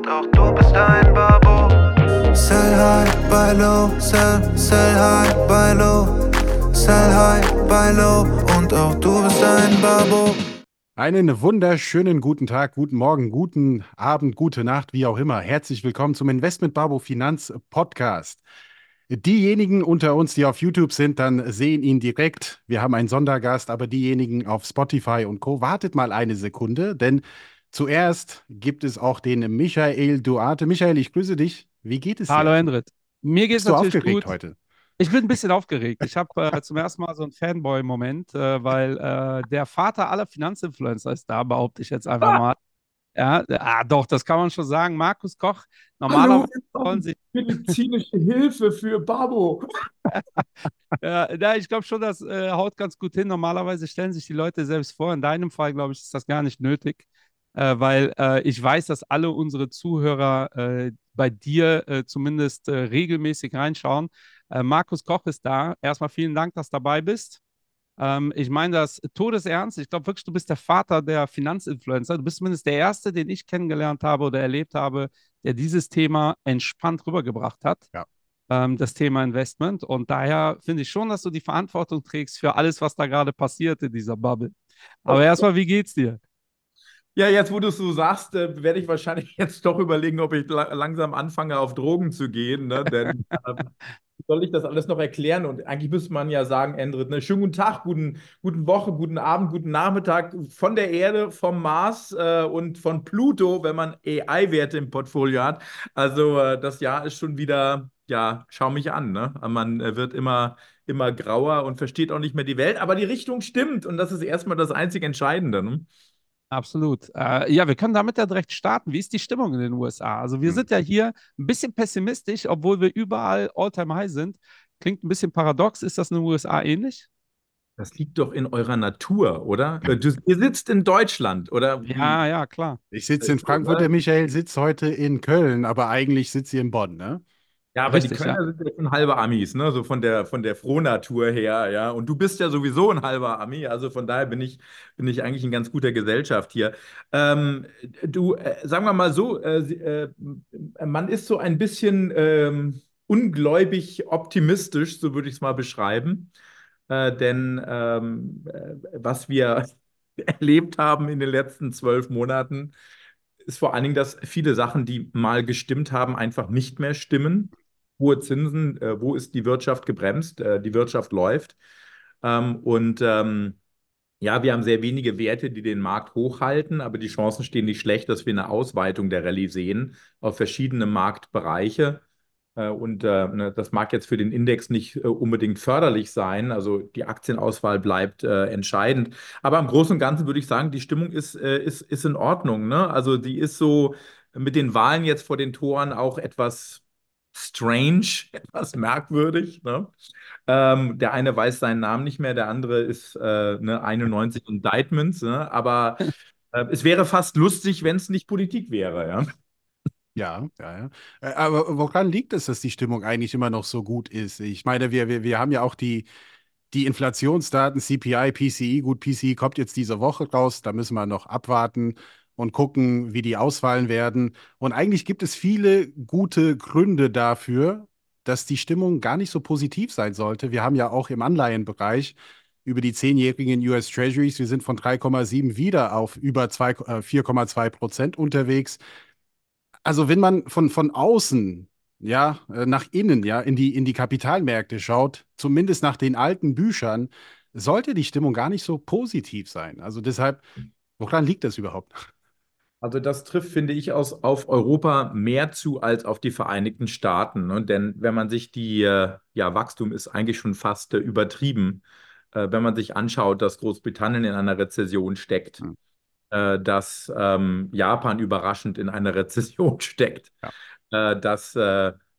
und auch du bist ein Babo. Sell high, buy low, sell, sell high, buy low. Sell high, buy low und auch du bist ein Babo. Einen wunderschönen guten Tag, guten Morgen, guten Abend, gute Nacht, wie auch immer. Herzlich willkommen zum Investment Babo Finanz Podcast. Diejenigen unter uns, die auf YouTube sind, dann sehen ihn direkt. Wir haben einen Sondergast, aber diejenigen auf Spotify und Co. Wartet mal eine Sekunde, denn zuerst gibt es auch den Michael Duarte. Michael, ich grüße dich. Wie geht es dir? Hallo Endrit. Mir geht es natürlich aufgeregt gut. heute. Ich bin ein bisschen aufgeregt. Ich habe äh, zum ersten Mal so einen Fanboy-Moment, äh, weil äh, der Vater aller Finanzinfluencer ist da, behaupte ich jetzt einfach mal. Ja, ah, doch, das kann man schon sagen. Markus Koch, normalerweise. Medizinische Hilfe für Babo. Ja, ja, ich glaube schon, das äh, haut ganz gut hin. Normalerweise stellen sich die Leute selbst vor. In deinem Fall, glaube ich, ist das gar nicht nötig, äh, weil äh, ich weiß, dass alle unsere Zuhörer äh, bei dir äh, zumindest äh, regelmäßig reinschauen. Äh, Markus Koch ist da. Erstmal vielen Dank, dass du dabei bist. Ähm, ich meine das todesernst. Ich glaube wirklich, du bist der Vater der Finanzinfluencer. Du bist zumindest der Erste, den ich kennengelernt habe oder erlebt habe, der dieses Thema entspannt rübergebracht hat. Ja. Ähm, das Thema Investment. Und daher finde ich schon, dass du die Verantwortung trägst für alles, was da gerade passiert in dieser Bubble. Aber erstmal, wie geht's dir? Ja, jetzt, wo du es so sagst, äh, werde ich wahrscheinlich jetzt doch überlegen, ob ich la langsam anfange, auf Drogen zu gehen. Ne? Denn wie soll ich das alles noch erklären? Und eigentlich müsste man ja sagen, Endrit, ne? schönen guten Tag, guten, guten Woche, guten Abend, guten Nachmittag von der Erde, vom Mars äh, und von Pluto, wenn man AI-Werte im Portfolio hat. Also äh, das Jahr ist schon wieder, ja, schau mich an. Ne? Man äh, wird immer, immer grauer und versteht auch nicht mehr die Welt. Aber die Richtung stimmt und das ist erstmal das einzig Entscheidende. Ne? Absolut. Äh, ja, wir können damit ja direkt starten. Wie ist die Stimmung in den USA? Also wir Hm. sind ja hier ein bisschen pessimistisch, obwohl wir überall All-Time-High sind. Klingt ein bisschen paradox. Ist das in den USA ähnlich? Das liegt doch in eurer Natur, oder? Du, ihr sitzt in Deutschland, oder? Ja, ja, klar. Ich sitze in Frankfurt, der Michael sitzt heute in Köln, aber eigentlich sitzt ihr in Bonn, ne? Ja, aber die Richtig, Kölner sind ja schon halbe Amis, ne? So von der, von der Frohnatur her, ja. Und du bist ja sowieso ein halber Ami, also von daher bin ich, bin ich eigentlich in ganz guter Gesellschaft hier. Ähm, du, äh, sagen wir mal so, äh, äh, man ist so ein bisschen ähm, ungläubig optimistisch, so würde ich es mal beschreiben. Äh, denn ähm, äh, was wir erlebt haben in den letzten zwölf Monaten, ist vor allen Dingen, dass viele Sachen, die mal gestimmt haben, einfach nicht mehr stimmen. Hohe Zinsen, äh, wo ist die Wirtschaft gebremst? Äh, die Wirtschaft läuft. Ähm, und ähm, ja, wir haben sehr wenige Werte, die den Markt hochhalten, aber die Chancen stehen nicht schlecht, dass wir eine Ausweitung der Rallye sehen auf verschiedene Marktbereiche. Äh, Und äh, ne, das mag jetzt für den Index nicht äh, unbedingt förderlich sein. Also die Aktienauswahl bleibt äh, entscheidend. Aber im Großen und Ganzen würde ich sagen, die Stimmung ist, ist, ist in Ordnung. Ne? Also die ist so mit den Wahlen jetzt vor den Toren auch etwas strange, etwas merkwürdig. Ne? Ähm, der eine weiß seinen Namen nicht mehr, der andere ist äh, ne, 91 Indictments. Ne? Aber äh, es wäre fast lustig, wenn es nicht Politik wäre. Ja? Ja, ja, ja. Äh, Aber woran liegt es, dass die Stimmung eigentlich immer noch so gut ist? Ich meine, wir, wir, wir haben ja auch die, die Inflationsdaten, CPI, PCI. Gut, PCI kommt jetzt diese Woche raus. Da müssen wir noch abwarten und gucken, wie die ausfallen werden. Und eigentlich gibt es viele gute Gründe dafür, dass die Stimmung gar nicht so positiv sein sollte. Wir haben ja auch im Anleihenbereich über die zehnjährigen US Treasuries, wir sind von 3,7 wieder auf über zwei- äh, 4,2 Prozent unterwegs. Also wenn man von, von außen, ja, äh, nach innen, ja, in die, in die Kapitalmärkte schaut, zumindest nach den alten Büchern, sollte die Stimmung gar nicht so positiv sein. Also deshalb, woran liegt das überhaupt? Also das trifft, finde ich, aus, auf Europa mehr zu als auf die Vereinigten Staaten. Ne? Denn wenn man sich die, äh, ja, Wachstum ist eigentlich schon fast äh, übertrieben, äh, wenn man sich anschaut, dass Großbritannien in einer Rezession steckt, Hm. äh, dass ähm, Japan überraschend in einer Rezession steckt, äh, dass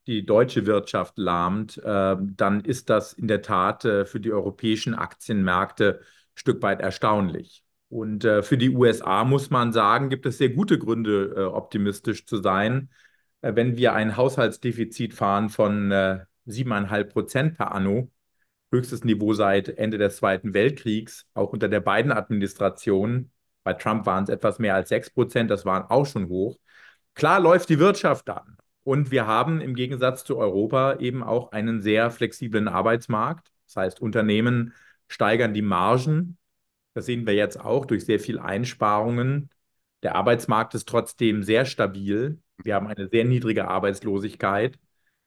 die deutsche Wirtschaft lahmt, dann ist das in der Tat für die europäischen Aktienmärkte ein Stück weit erstaunlich. Und äh, für die USA muss man sagen, gibt es sehr gute Gründe, äh, optimistisch zu sein. Äh, wenn wir ein Haushaltsdefizit fahren von äh, 7,5 Prozent per anno, höchstes Niveau seit Ende des Zweiten Weltkriegs, auch unter der Biden-Administration. Bei Trump waren es etwas mehr als 6 Prozent, das waren auch schon hoch. klar läuft die Wirtschaft dann. Und wir haben im Gegensatz zu Europa eben auch einen sehr flexiblen Arbeitsmarkt. Das heißt, Unternehmen steigern die Margen. Das sehen wir jetzt auch durch sehr viel Einsparungen. Der Arbeitsmarkt ist trotzdem sehr stabil. Wir haben eine sehr niedrige Arbeitslosigkeit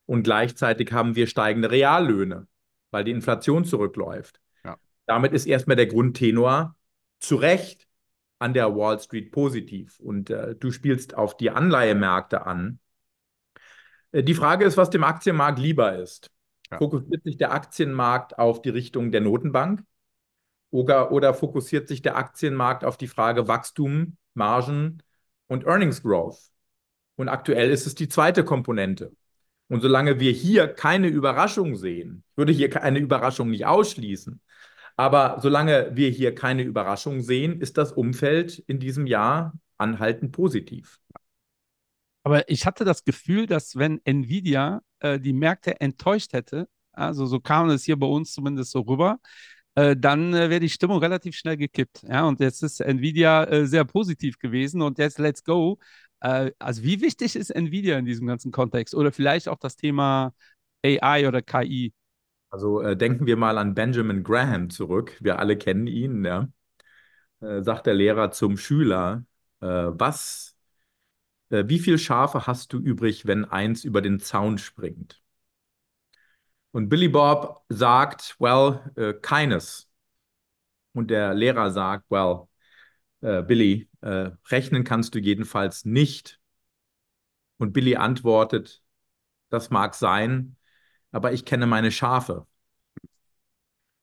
und gleichzeitig haben wir steigende Reallöhne, weil die Inflation zurückläuft. Ja. Damit ist erstmal der Grundtenor zu Recht an der Wall Street positiv. Und äh, du spielst auf die Anleihemärkte an. Äh, die Frage ist, was dem Aktienmarkt lieber ist. Ja. Fokussiert sich der Aktienmarkt auf die Richtung der Notenbank oder, oder fokussiert sich der Aktienmarkt auf die Frage Wachstum, Margen und Earnings Growth? Und aktuell ist es die zweite Komponente. Und solange wir hier keine Überraschung sehen, ich würde hier eine Überraschung nicht ausschließen, aber solange wir hier keine Überraschung sehen, ist das Umfeld in diesem Jahr anhaltend positiv. Aber ich hatte das Gefühl, dass wenn Nvidia äh, die Märkte enttäuscht hätte, also so kam es hier bei uns zumindest so rüber, äh, dann äh, wäre die Stimmung relativ schnell gekippt. Ja, und jetzt ist Nvidia äh, sehr positiv gewesen und jetzt let's go. Äh, also wie wichtig ist Nvidia in diesem ganzen Kontext? Oder vielleicht auch das Thema AI oder KI? Also äh, denken wir mal an Benjamin Graham zurück. Wir alle kennen ihn. Ja? Sagt der Lehrer zum Schüler, was, wie viele Schafe hast du übrig, wenn eins über den Zaun springt? Und Billy Bob sagt, well, äh, keines. Und der Lehrer sagt, well, äh, Billy, rechnen kannst du jedenfalls nicht. Und Billy antwortet, das mag sein, aber ich kenne meine Schafe.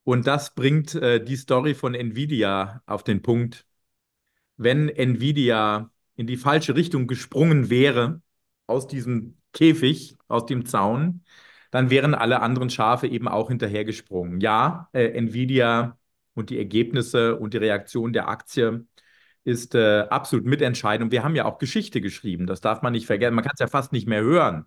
Und das bringt äh, die Story von Nvidia auf den Punkt. Wenn Nvidia in die falsche Richtung gesprungen wäre, aus diesem Käfig, aus dem Zaun, dann wären alle anderen Schafe eben auch hinterhergesprungen. Ja, äh, Nvidia und die Ergebnisse und die Reaktion der Aktie ist äh, absolut mitentscheidend. Und wir haben ja auch Geschichte geschrieben, das darf man nicht vergessen. Man kann es ja fast nicht mehr hören.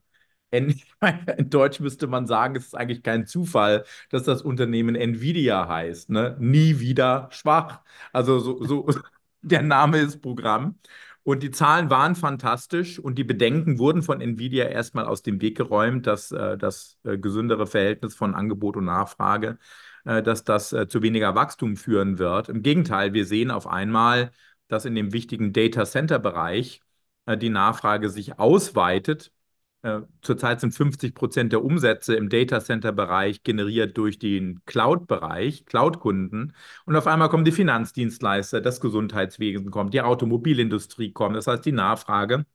In, in Deutsch müsste man sagen, es ist eigentlich kein Zufall, dass das Unternehmen Nvidia heißt. Ne? Nie wieder schwach. Also so, so der Name ist Programm. Und die Zahlen waren fantastisch und die Bedenken wurden von Nvidia erstmal aus dem Weg geräumt, dass äh, das äh, gesündere Verhältnis von Angebot und Nachfrage, äh, dass das äh, zu weniger Wachstum führen wird. Im Gegenteil, wir sehen auf einmal, dass in dem wichtigen Data Center Bereich äh, die Nachfrage sich ausweitet zurzeit sind 50 Prozent der Umsätze im Data Center Bereich generiert durch den Cloud-Bereich, Cloud-Kunden. Und auf einmal kommen die Finanzdienstleister, das Gesundheitswesen kommt, die Automobilindustrie kommt. Das heißt, die Nachfrage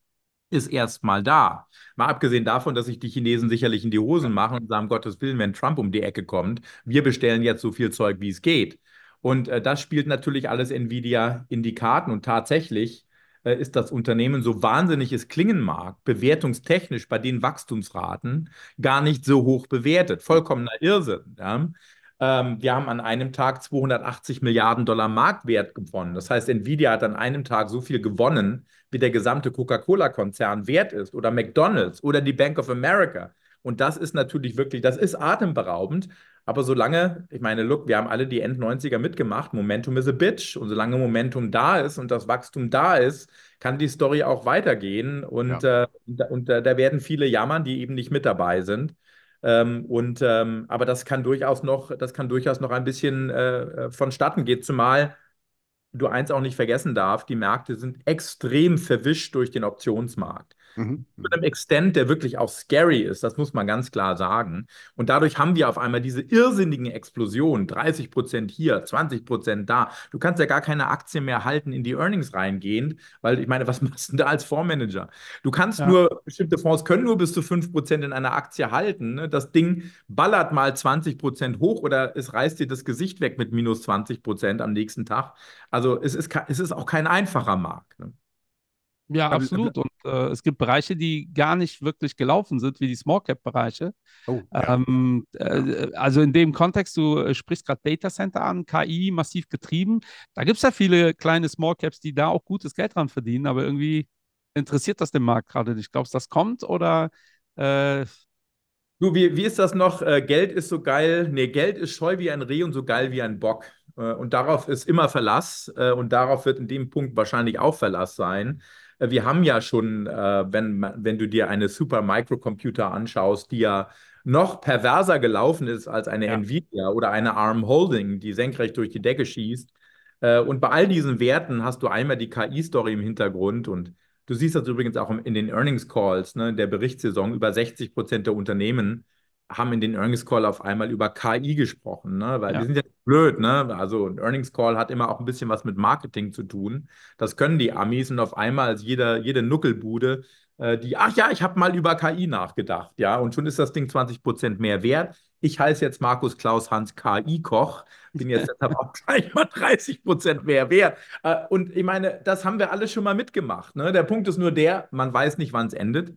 ist erstmal da. Mal abgesehen davon, dass sich die Chinesen sicherlich in die Hosen machen und sagen, Gottes Willen, wenn Trump um die Ecke kommt, wir bestellen jetzt so viel Zeug, wie es geht. Und äh, das spielt natürlich alles Nvidia in die Karten. Und tatsächlich äh, ist das Unternehmen, so wahnsinnig es klingen mag, bewertungstechnisch bei den Wachstumsraten gar nicht so hoch bewertet. Vollkommener Irrsinn. Ja? Ähm, wir haben an einem Tag 280 Milliarden Dollar Marktwert gewonnen. Das heißt, Nvidia hat an einem Tag so viel gewonnen, wie der gesamte Coca-Cola-Konzern wert ist oder McDonald's oder die Bank of America. Und das ist natürlich wirklich, das ist atemberaubend. Aber solange, ich meine, look, wir haben alle die End-90er mitgemacht, Momentum is a bitch. Und solange Momentum da ist und das Wachstum da ist, kann die Story auch weitergehen. Und, ja. äh, und äh, da werden viele jammern, die eben nicht mit dabei sind. Ähm, und, ähm, aber das kann durchaus noch, das kann durchaus noch ein bisschen äh, äh vonstatten gehen, zumal du eins auch nicht vergessen darfst, die Märkte sind extrem verwischt durch den Optionsmarkt. Mhm. Mit einem Extent, der wirklich auch scary ist, das muss man ganz klar sagen. Und dadurch haben wir auf einmal diese irrsinnigen Explosionen, 30 Prozent hier, 20 Prozent da. Du kannst ja gar keine Aktie mehr halten, in die Earnings reingehend, weil ich meine, was machst du denn da als Fondsmanager? Du kannst ja. nur, bestimmte Fonds können nur bis zu 5 Prozent in einer Aktie halten. Ne? Das Ding ballert mal 20 Prozent hoch oder es reißt dir das Gesicht weg mit minus 20 Prozent am nächsten Tag. Also es ist, es ist auch kein einfacher Markt. Ne? Ja, absolut. Äh, es gibt Bereiche, die gar nicht wirklich gelaufen sind, wie die Small Cap Bereiche. Oh, ja. ähm, äh, also in dem Kontext, du äh, sprichst gerade Data Center an, KI massiv getrieben. Da gibt es ja viele kleine Small Caps, die da auch gutes Geld dran verdienen, aber irgendwie interessiert das den Markt gerade nicht. Glaubst du, das kommt oder äh, Du, wie, wie ist das noch? Äh, Geld ist so geil. Nee, Geld ist scheu wie ein Reh und so geil wie ein Bock. Äh, und darauf ist immer Verlass. Und darauf wird in dem Punkt wahrscheinlich auch Verlass sein. Äh, wir haben ja schon, äh, wenn, wenn du dir eine Super Microcomputer anschaust, die ja noch perverser gelaufen ist als eine Ja. Nvidia oder eine ARM Holding, die senkrecht durch die Decke schießt. Äh, und bei all diesen Werten hast du einmal die KI-Story im Hintergrund und du siehst das übrigens auch in den Earnings Calls ne, der Berichtssaison. Über 60 Prozent der Unternehmen haben in den Earnings Call auf einmal über KI gesprochen, ne? weil Ja. wir sind ja blöd, ne? Also ein Earnings Call hat immer auch ein bisschen was mit Marketing zu tun. Das können die Amis und auf einmal ist jeder, jede Nuckelbude, äh, die, ach ja, ich habe mal über KI nachgedacht, ja, und schon ist das Ding 20 Prozent mehr wert. Ich heiße jetzt Markus Klaus Hans KI-Koch, bin jetzt deshalb auch gleich mal 30 Prozent mehr wert. Äh, und ich meine, das haben wir alle schon mal mitgemacht. Ne? Der Punkt ist nur der, man weiß nicht, wann es endet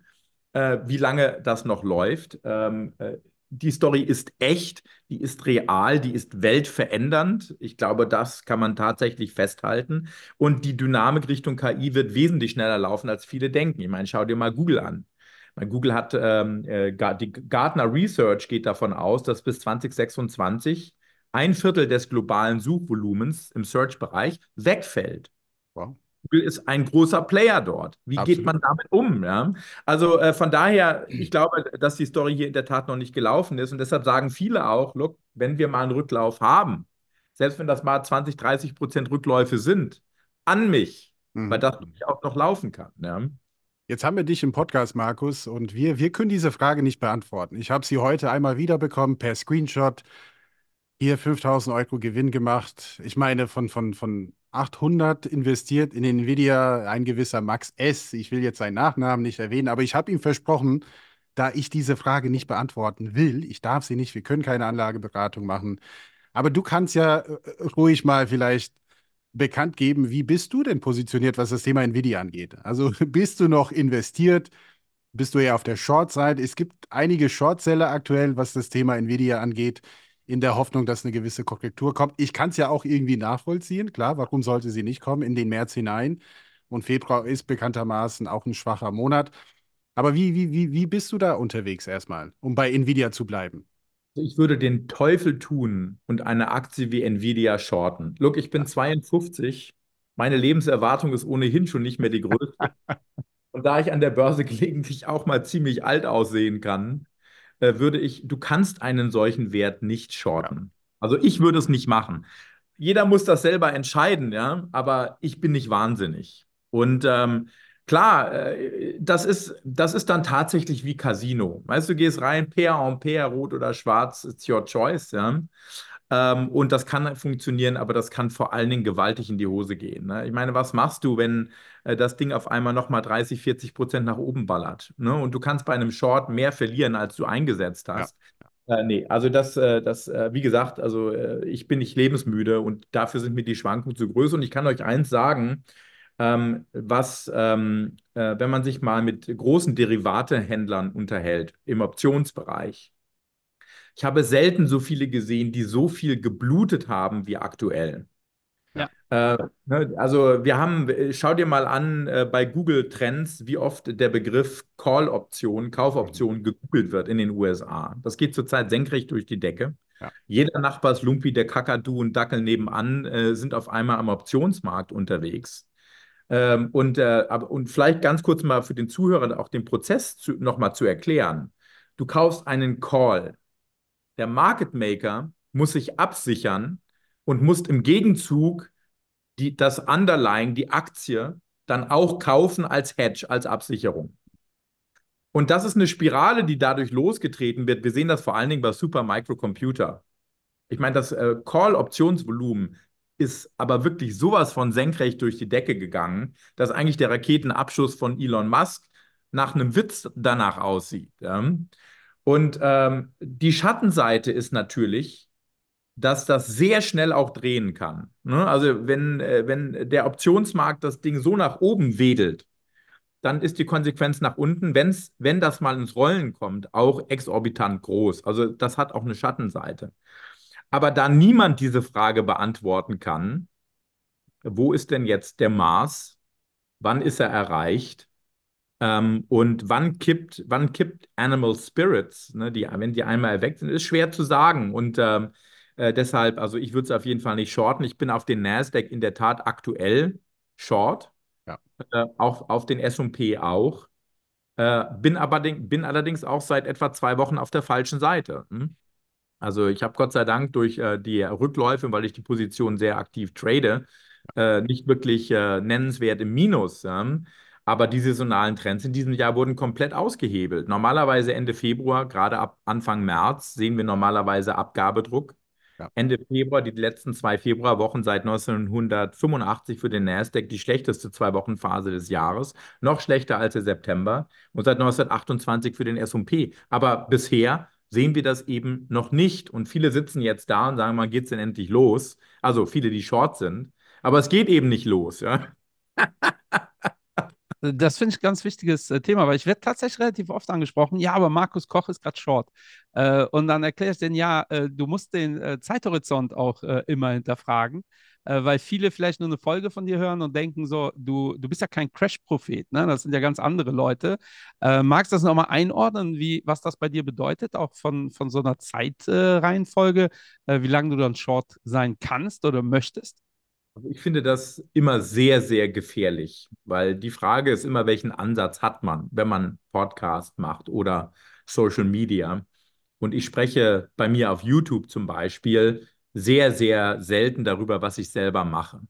äh, wie lange das noch läuft. Ähm, äh, die Story ist echt, die ist real, die ist weltverändernd. Ich glaube, das kann man tatsächlich festhalten. Und die Dynamik Richtung KI wird wesentlich schneller laufen, als viele denken. Ich meine, schau dir mal Google an. Google hat, ähm, äh, die Gartner Research geht davon aus, dass bis 2026 ein Viertel des globalen Suchvolumens im Search-Bereich wegfällt. Wow. Google ist ein großer Player dort. Wie geht Absolut. man damit um? Ja? Also äh, von daher, ich glaube, dass die Story hier in der Tat noch nicht gelaufen ist und deshalb sagen viele auch, look, wenn wir mal einen Rücklauf haben, selbst wenn das mal 20, 30 Prozent Rückläufe sind, an mich, Mhm. weil das auch noch laufen kann. Ja? Jetzt haben wir dich im Podcast, Markus, und wir, wir können diese Frage nicht beantworten. Ich habe sie heute einmal wiederbekommen per Screenshot. Hier 5000 Euro Gewinn gemacht. Ich meine, von, von, von 800 investiert in Nvidia ein gewisser Max S. Ich will jetzt seinen Nachnamen nicht erwähnen, aber ich habe ihm versprochen, da ich diese Frage nicht beantworten will, ich darf sie nicht, wir können keine Anlageberatung machen. Aber du kannst ja äh, ruhig mal vielleicht bekannt geben, wie bist du denn positioniert, was das Thema Nvidia angeht? Also bist du noch investiert? Bist du eher auf der Short-Seite? Es gibt einige Shortseller aktuell, was das Thema Nvidia angeht, in der Hoffnung, dass eine gewisse Korrektur kommt. Ich kann es ja auch irgendwie nachvollziehen. Klar, warum sollte sie nicht kommen in den März hinein? Und Februar ist bekanntermaßen auch ein schwacher Monat. Aber wie, wie, wie, wie bist du da unterwegs erstmal, um bei Nvidia zu bleiben? Ich würde den Teufel tun und eine Aktie wie Nvidia shorten. Look, ich bin 52. Meine Lebenserwartung ist ohnehin schon nicht mehr die größte. Und da ich an der Börse gelegentlich auch mal ziemlich alt aussehen kann, äh, würde ich, du kannst einen solchen Wert nicht shorten. Also ich würde es nicht machen. Jeder muss das selber entscheiden, ja, aber ich bin nicht wahnsinnig. Und ähm, klar, äh, das ist, das ist dann tatsächlich wie Casino. Weißt du, du gehst rein, Pair en Pair, rot oder schwarz, it's your choice, ja. Ähm, und das kann funktionieren, aber das kann vor allen Dingen gewaltig in die Hose gehen. Ne? Ich meine, was machst du, wenn äh, das Ding auf einmal nochmal 30, 40 Prozent nach oben ballert? Ne? Und du kannst bei einem Short mehr verlieren, als du eingesetzt hast. Äh, nee, also das, äh, das äh, wie gesagt, also äh, ich bin nicht lebensmüde und dafür sind mir die Schwankungen zu groß. Und ich kann euch eins sagen, ähm, was, ähm, äh, wenn man sich mal mit großen Derivatehändlern unterhält im Optionsbereich, ich habe selten so viele gesehen, die so viel geblutet haben wie aktuell. Ja. Äh, ne, also wir haben, schau dir mal an äh, bei Google Trends, wie oft der Begriff Call-Option, Kaufoption gegoogelt wird in den USA. Das geht zurzeit senkrecht durch die Decke. Ja. Jeder Nachbarslumpi, der Kakadu und Dackel nebenan äh, sind auf einmal am Optionsmarkt unterwegs. Ähm, und, äh, und vielleicht ganz kurz mal für den Zuhörer auch den Prozess nochmal zu erklären. Du kaufst einen Call. Der Market Maker muss sich absichern und muss im Gegenzug die, das Underlying, die Aktie, dann auch kaufen als Hedge, als Absicherung. Und das ist eine Spirale, die dadurch losgetreten wird. Wir sehen das vor allen Dingen bei Super Microcomputer. Ich meine, das äh, Call-Optionsvolumen ist aber wirklich sowas von senkrecht durch die Decke gegangen, dass eigentlich der Raketenabschuss von Elon Musk nach einem Witz danach aussieht. Ja? Und ähm, die Schattenseite ist natürlich, dass das sehr schnell auch drehen kann. Ne? Also wenn, äh, wenn der Optionsmarkt das Ding so nach oben wedelt, dann ist die Konsequenz nach unten, wenn's, wenn das mal ins Rollen kommt, auch exorbitant groß. Also das hat auch eine Schattenseite. Aber da niemand diese Frage beantworten kann, wo ist denn jetzt der Mars? Wann ist er erreicht? Ähm, und wann kippt, wann kippt Animal Spirits, ne, die, wenn die einmal erweckt sind, ist schwer zu sagen. Und ähm, äh, deshalb, also ich würde es auf jeden Fall nicht shorten. Ich bin auf den Nasdaq in der Tat aktuell short. Ja. Äh, auf, auf den S&P auch. Äh, bin, aber, bin allerdings auch seit etwa zwei Wochen auf der falschen Seite. Hm? Also ich habe Gott sei Dank durch äh, die Rückläufe, weil ich die Position sehr aktiv trade, äh, nicht wirklich äh, nennenswert im Minus. Ja? Aber die saisonalen Trends in diesem Jahr wurden komplett ausgehebelt. Normalerweise Ende Februar, gerade ab Anfang März, sehen wir normalerweise Abgabedruck. Ja. Ende Februar, die letzten zwei Februarwochen seit 1985 für den Nasdaq die schlechteste Zwei-Wochen-Phase des Jahres. Noch schlechter als der September und seit 1928 für den S&P. Aber bisher sehen wir das eben noch nicht. Und viele sitzen jetzt da und sagen, wann geht es denn endlich los? Also viele, die short sind. Aber es geht eben nicht los, ja. Das finde ich ein ganz wichtiges äh, Thema, weil ich werde tatsächlich relativ oft angesprochen, ja, aber Markus Koch ist gerade short. Äh, und dann erkläre ich denen, ja, äh, du musst den Zeithorizont auch immer hinterfragen, weil viele vielleicht nur eine Folge von dir hören und denken so, du, du bist ja kein Crash-Prophet, ne? das sind ja ganz andere Leute. magst du das nochmal einordnen, wie, was das bei dir bedeutet, auch von, von so einer Zeitreihenfolge, wie lange du dann short sein kannst oder möchtest? Also ich finde das immer sehr, sehr gefährlich, weil die Frage ist immer, welchen Ansatz hat man, wenn man Podcast macht oder Social Media. Und ich spreche bei mir auf YouTube zum Beispiel sehr, sehr selten darüber, was ich selber mache.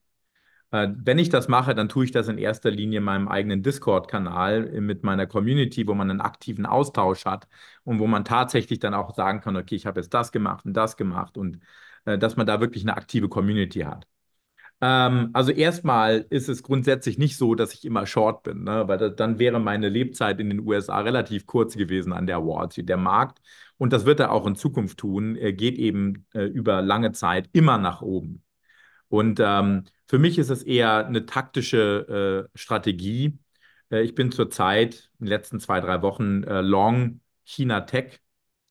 Äh, wenn ich das mache, dann tue ich das in erster Linie in meinem eigenen Discord-Kanal mit meiner Community, wo man einen aktiven Austausch hat und wo man tatsächlich dann auch sagen kann, okay, ich habe jetzt das gemacht und das gemacht und äh, dass man da wirklich eine aktive Community hat. Ähm, also erstmal ist es grundsätzlich nicht so, dass ich immer short bin, ne? weil das, dann wäre meine Lebzeit in den USA relativ kurz gewesen an der Wall Street. Der Markt, und das wird er auch in Zukunft tun, geht eben äh, über lange Zeit immer nach oben. Und ähm, für mich ist es eher eine taktische äh, Strategie. Äh, ich bin zurzeit in den letzten zwei, drei Wochen äh, long China Tech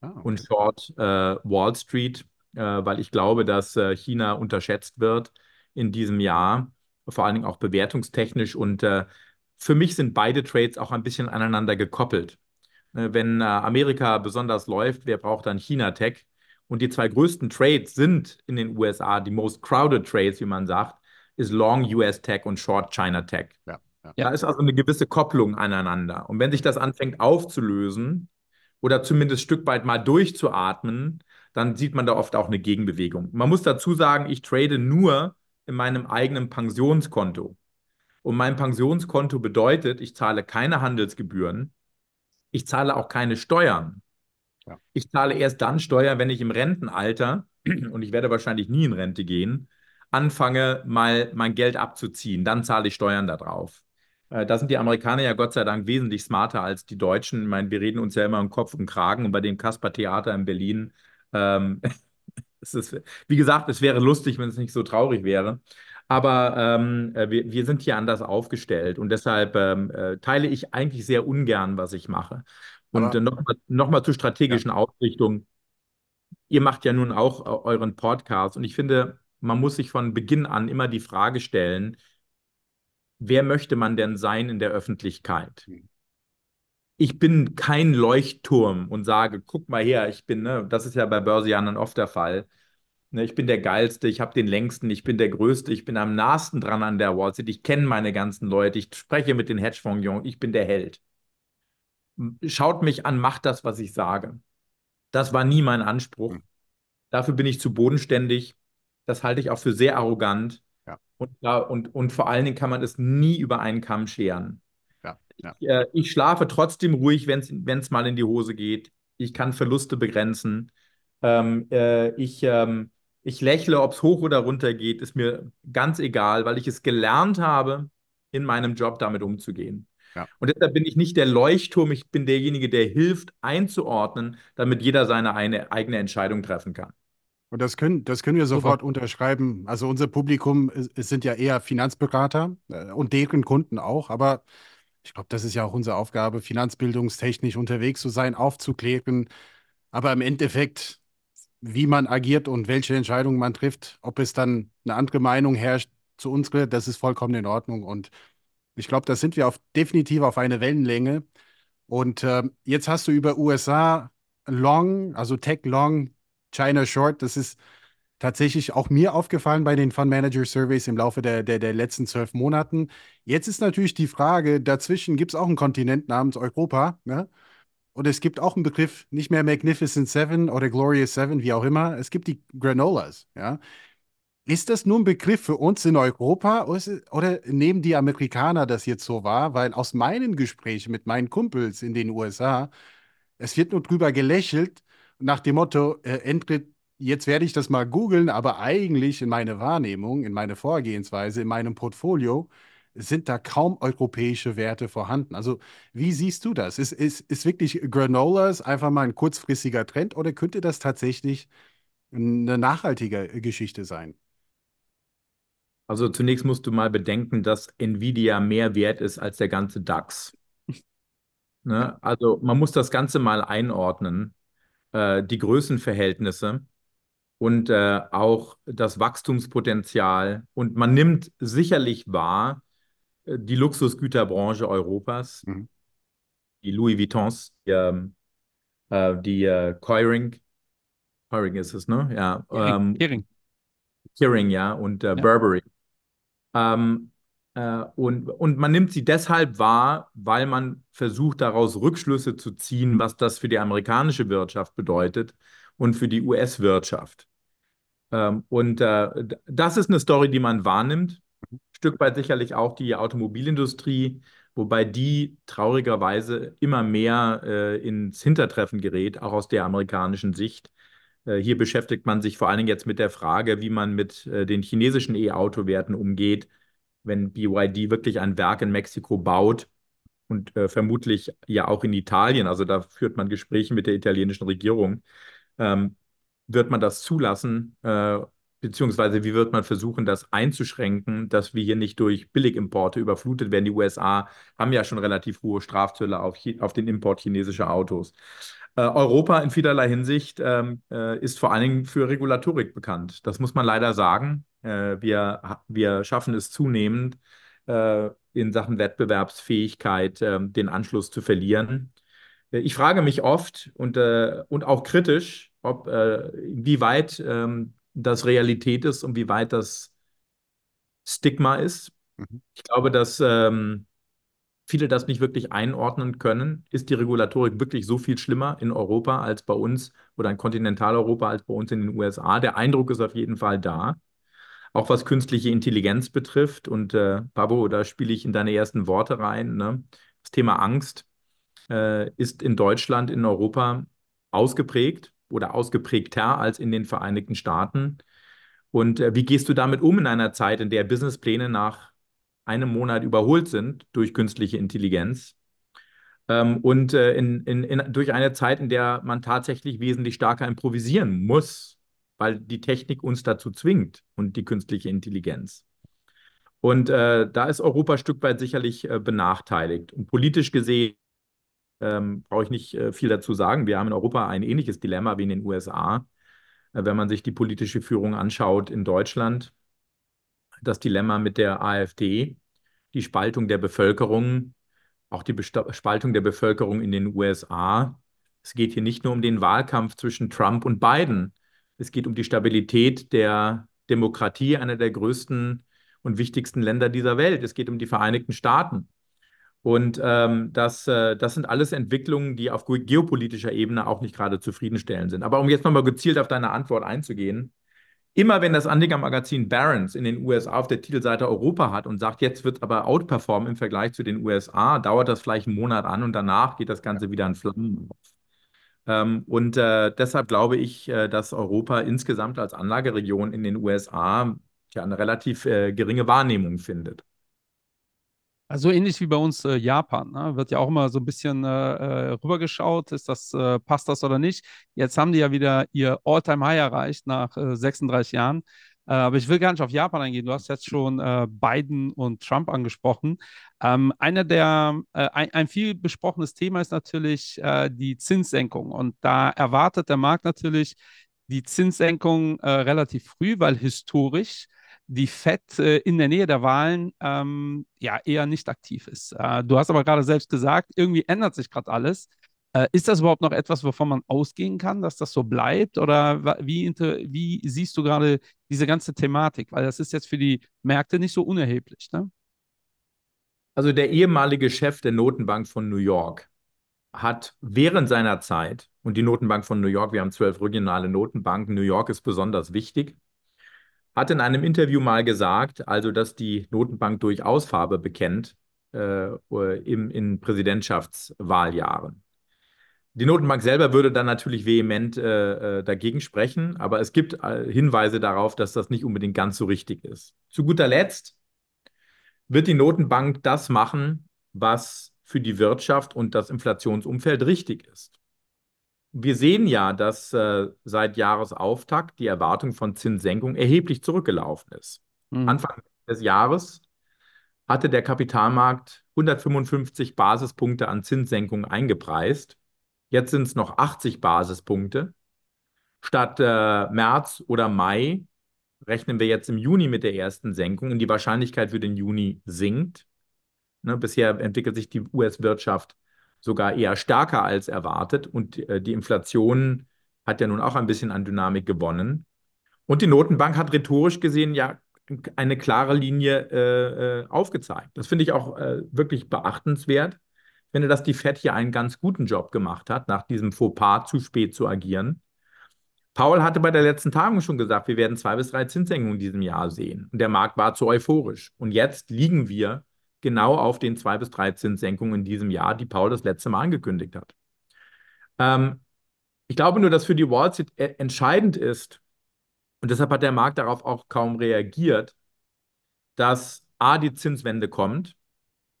ah, okay. und short äh, Wall Street, äh, weil ich glaube, dass China unterschätzt wird in diesem Jahr, vor allen Dingen auch bewertungstechnisch. Und äh, für mich sind beide Trades auch ein bisschen aneinander gekoppelt. Äh, wenn äh, Amerika besonders läuft, wer braucht dann China-Tech? Und die zwei größten Trades sind in den USA, die most crowded Trades, wie man sagt, ist Long US Tech und Short China Tech. Ja, ja. Da ist also eine gewisse Kopplung aneinander. Und wenn sich das anfängt aufzulösen oder zumindest ein Stück weit mal durchzuatmen, dann sieht man da oft auch eine Gegenbewegung. Man muss dazu sagen, ich trade nur in meinem eigenen Pensionskonto. Und mein Pensionskonto bedeutet, ich zahle keine Handelsgebühren, ich zahle auch keine Steuern. Ja. Ich zahle erst dann Steuern, wenn ich im Rentenalter, und ich werde wahrscheinlich nie in Rente gehen, anfange, mal mein Geld abzuziehen. Dann zahle ich Steuern darauf. Äh, da sind die Amerikaner ja Gott sei Dank wesentlich smarter als die Deutschen. Ich meine, wir reden uns ja immer im Kopf und Kragen und bei dem Kasper-Theater in Berlin ähm, es ist, wie gesagt, es wäre lustig, wenn es nicht so traurig wäre. Aber ähm, äh, wir, wir, sind hier anders aufgestellt und deshalb ähm, äh, teile ich eigentlich sehr ungern, was ich mache. Und äh, nochmal noch mal zur strategischen ja. Ausrichtung. Ihr macht ja nun auch äh, euren Podcast und ich finde, man muss sich von Beginn an immer die Frage stellen, wer möchte man denn sein in der Öffentlichkeit? Hm ich bin kein Leuchtturm und sage, guck mal her, ich bin, ne, das ist ja bei Börsianern oft der Fall. Ne, ich bin der Geilste, ich habe den längsten, ich bin der Größte, ich bin am nahesten dran an der Wall Street, ich kenne meine ganzen Leute, ich spreche mit den Hedgefonds-Jungs, ich bin der Held. Schaut mich an, macht das, was ich sage. Das war nie mein Anspruch. Hm. Dafür bin ich zu bodenständig. Das halte ich auch für sehr arrogant. Ja. Und, und, und vor allen Dingen kann man es nie über einen Kamm scheren. Ja. Ich, äh, ich, schlafe trotzdem ruhig, wenn es mal in die Hose geht. Ich kann Verluste begrenzen. Ähm, äh, ich, ähm, ich lächle, ob es hoch oder runter geht, ist mir ganz egal, weil ich es gelernt habe, in meinem Job damit umzugehen. Ja. Und deshalb bin ich nicht der Leuchtturm, ich bin derjenige, der hilft einzuordnen, damit jeder seine eine, eigene Entscheidung treffen kann. Und das können, das können wir sofort Super. unterschreiben. Also unser Publikum es sind ja eher Finanzberater äh, und deren Kunden auch, aber ich glaube, das ist ja auch unsere Aufgabe, finanzbildungstechnisch unterwegs zu sein, aufzuklären. Aber im Endeffekt, wie man agiert und welche Entscheidungen man trifft, ob es dann eine andere Meinung herrscht zu uns, das ist vollkommen in Ordnung. Und ich glaube, da sind wir auf, definitiv auf eine Wellenlänge. Und äh, jetzt hast du über USA Long, also Tech Long, China Short, das ist tatsächlich auch mir aufgefallen bei den Fund Manager Surveys im Laufe der, der, der letzten zwölf Monaten. Jetzt ist natürlich die Frage, dazwischen gibt es auch einen Kontinent namens Europa, ne? Und es gibt auch einen Begriff, nicht mehr Magnificent Seven oder Glorious Seven, wie auch immer. Es gibt die Granolas, ja. Ist das nur ein Begriff für uns in Europa oder nehmen die Amerikaner das jetzt so wahr? Weil aus meinen Gesprächen mit meinen Kumpels in den USA, es wird nur drüber gelächelt nach dem Motto, äh, Endrit, jetzt werde ich das mal googeln, aber eigentlich in meiner Wahrnehmung, in meiner Vorgehensweise, in meinem Portfolio sind da kaum europäische Werte vorhanden. Also wie siehst du das? Ist, ist, ist wirklich Granolas einfach mal ein kurzfristiger Trend oder könnte das tatsächlich eine nachhaltige Geschichte sein? Also zunächst musst du mal bedenken, dass Nvidia mehr wert ist als der ganze DAX. Ne? Also man muss das Ganze mal einordnen, äh, die Größenverhältnisse und äh, auch das Wachstumspotenzial. Und man nimmt sicherlich wahr, äh, die Luxusgüterbranche Europas, mhm. die Louis Vuittons, die, ähm, äh, die äh, Keuring, Keuring ist es, ne? Ja. Ähm, Kering. Kering, ja, und äh, ja. Burberry. Ähm, äh, und, und man nimmt sie deshalb wahr, weil man versucht, daraus Rückschlüsse zu ziehen, was das für die amerikanische Wirtschaft bedeutet und für die US-Wirtschaft. Ähm, und äh, das ist eine Story, die man wahrnimmt. Ein Stück weit sicherlich auch die Automobilindustrie, wobei die traurigerweise immer mehr äh, ins Hintertreffen gerät, auch aus der amerikanischen Sicht. Äh, hier beschäftigt man sich vor allen Dingen jetzt mit der Frage, wie man mit äh, den chinesischen E-Auto-Werten umgeht, wenn BYD wirklich ein Werk in Mexiko baut und äh, vermutlich ja auch in Italien, also da führt man Gespräche mit der italienischen Regierung, ähm, wird man das zulassen, äh, beziehungsweise wie wird man versuchen, das einzuschränken, dass wir hier nicht durch Billigimporte überflutet werden. Die USA haben ja schon relativ hohe Strafzölle auf, auf den Import chinesischer Autos. Äh, Europa in vielerlei Hinsicht ähm, äh, ist vor allen Dingen für Regulatorik bekannt. Das muss man leider sagen. Äh, wir, wir schaffen es zunehmend, äh, in Sachen Wettbewerbsfähigkeit ähm, den Anschluss zu verlieren. Ich frage mich oft und, und auch kritisch, ob wie weit ähm, das Realität ist und wie weit das Stigma ist. Mhm. Ich glaube, dass ähm, viele das nicht wirklich einordnen können. Ist die Regulatorik wirklich so viel schlimmer in Europa als bei uns oder in Kontinentaleuropa als bei uns in den USA? Der Eindruck ist auf jeden Fall da. Auch was künstliche Intelligenz betrifft. Und äh, Babo, da spiele ich in deine ersten Worte rein. Ne? Das Thema Angst äh, ist in Deutschland, in Europa ausgeprägt oder ausgeprägter als in den Vereinigten Staaten. Und äh, wie gehst du damit um in einer Zeit, in der Businesspläne nach einem Monat überholt sind durch künstliche Intelligenz? Ähm, und äh, in, in, in, durch eine Zeit, in der man tatsächlich wesentlich stärker improvisieren muss, weil die Technik uns dazu zwingt und die künstliche Intelligenz. Und äh, da ist Europa ein Stück weit sicherlich äh, benachteiligt. Und politisch gesehen ähm, brauche ich nicht äh, viel dazu sagen. Wir haben in Europa ein ähnliches Dilemma wie in den USA. Äh, wenn man sich die politische Führung anschaut in Deutschland, das Dilemma mit der AfD, die Spaltung der Bevölkerung, auch die Besta Spaltung der Bevölkerung in den USA. Es geht hier nicht nur um den Wahlkampf zwischen Trump und Biden. Es geht um die Stabilität der Demokratie, einer der größten und wichtigsten Länder dieser Welt. Es geht um die Vereinigten Staaten. Und ähm, das, äh, das sind alles Entwicklungen, die auf geopolitischer Ebene auch nicht gerade zufriedenstellend sind. Aber um jetzt nochmal gezielt auf deine Antwort einzugehen, immer wenn das Anlegermagazin Barron's in den USA auf der Titelseite Europa hat und sagt, jetzt wird es aber outperformen im Vergleich zu den USA, dauert das vielleicht einen Monat an und danach geht das Ganze wieder in Flammen auf. Ähm, und äh, deshalb glaube ich, äh, dass Europa insgesamt als Anlageregion in den USA ja eine relativ äh, geringe Wahrnehmung findet. Also ähnlich wie bei uns äh, Japan, ne? wird ja auch immer so ein bisschen äh, äh, rübergeschaut, ist das, äh, passt das oder nicht. Jetzt haben die ja wieder ihr All-Time-High erreicht nach 36 äh, Jahren. Äh, aber ich will gar nicht auf Japan eingehen. Du hast jetzt schon Biden und Trump angesprochen. Ähm, einer der, ein, ein, viel besprochenes Thema ist natürlich die Zinssenkung. Und da erwartet der Markt natürlich die Zinssenkung relativ früh, weil historisch die FED äh, in der Nähe der Wahlen ähm, ja eher nicht aktiv ist. Äh, du hast aber gerade selbst gesagt, irgendwie ändert sich gerade alles. Äh, ist das überhaupt noch etwas, wovon man ausgehen kann, dass das so bleibt? Oder wie, wie siehst du gerade diese ganze Thematik? Weil das ist jetzt für die Märkte nicht so unerheblich. Ne? Also der ehemalige Chef der Notenbank von New York hat während seiner Zeit, und die Notenbank von New York, wir haben zwölf regionale Notenbanken, New York ist besonders wichtig, hat in einem Interview mal gesagt, also dass die Notenbank durchaus Farbe bekennt äh, im, in Präsidentschaftswahljahren. Die Notenbank selber würde dann natürlich vehement äh, äh, dagegen sprechen, aber es gibt äh, Hinweise darauf, dass das nicht unbedingt ganz so richtig ist. Zu guter Letzt wird die Notenbank das machen, was für die Wirtschaft und das Inflationsumfeld richtig ist. Wir sehen ja, dass äh, seit Jahresauftakt die Erwartung von Zinssenkung erheblich zurückgelaufen ist. Mhm. Anfang des Jahres hatte der Kapitalmarkt 155 Basispunkte an Zinssenkungen eingepreist. Jetzt sind es noch 80 Basispunkte. Statt äh, März oder Mai rechnen wir jetzt im Juni mit der ersten Senkung und die Wahrscheinlichkeit für den Juni sinkt. Ne, bisher entwickelt sich die US-Wirtschaft sogar eher stärker als erwartet und äh, die Inflation hat ja nun auch ein bisschen an Dynamik gewonnen. Und die Notenbank hat rhetorisch gesehen ja eine klare Linie äh, äh aufgezeigt. Das finde ich auch äh, wirklich beachtenswert finde, dass die Fed hier einen ganz guten Job gemacht hat, nach diesem Fauxpas zu spät zu agieren. Paul hatte bei der letzten Tagung schon gesagt, wir werden zwei bis drei Zinssenkungen in diesem Jahr sehen. Und der Markt war zu euphorisch. Und jetzt liegen wir genau auf den zwei bis drei Zinssenkungen in diesem Jahr, die Paul das letzte Mal angekündigt hat. Ähm, ich glaube nur, dass für die Wall Street e-, entscheidend ist, und deshalb hat der Markt darauf auch kaum reagiert, dass A, die Zinswende kommt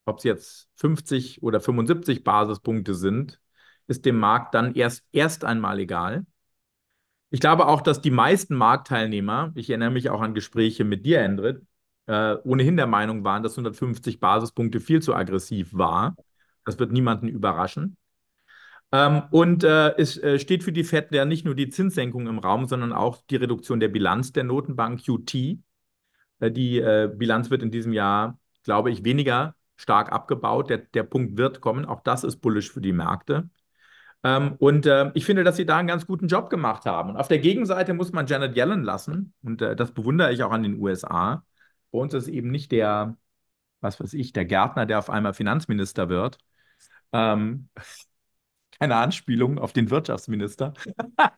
ob es jetzt 50 oder 75 Basispunkte sind, ist dem Markt dann erst, erst einmal egal. Ich glaube auch, dass die meisten Marktteilnehmer, ich erinnere mich auch an Gespräche mit dir, Endrit, äh, ohnehin der Meinung waren, dass 150 Basispunkte viel zu aggressiv war. Das wird niemanden überraschen. Ähm, und äh, es äh, steht für die FED ja nicht nur die Zinssenkung im Raum, sondern auch die Reduktion der Bilanz der Notenbank QT. Äh, die äh, Bilanz wird in diesem Jahr, glaube ich, weniger stark abgebaut. Der, der Punkt wird kommen. Auch das ist bullisch für die Märkte. Ähm, und äh, ich finde, dass sie da einen ganz guten Job gemacht haben. Und auf der Gegenseite muss man Janet Yellen lassen. Und äh, das bewundere ich auch an den USA. Bei uns ist eben nicht der, was weiß ich, der Gärtner, der auf einmal Finanzminister wird. Ähm, keine Anspielung auf den Wirtschaftsminister.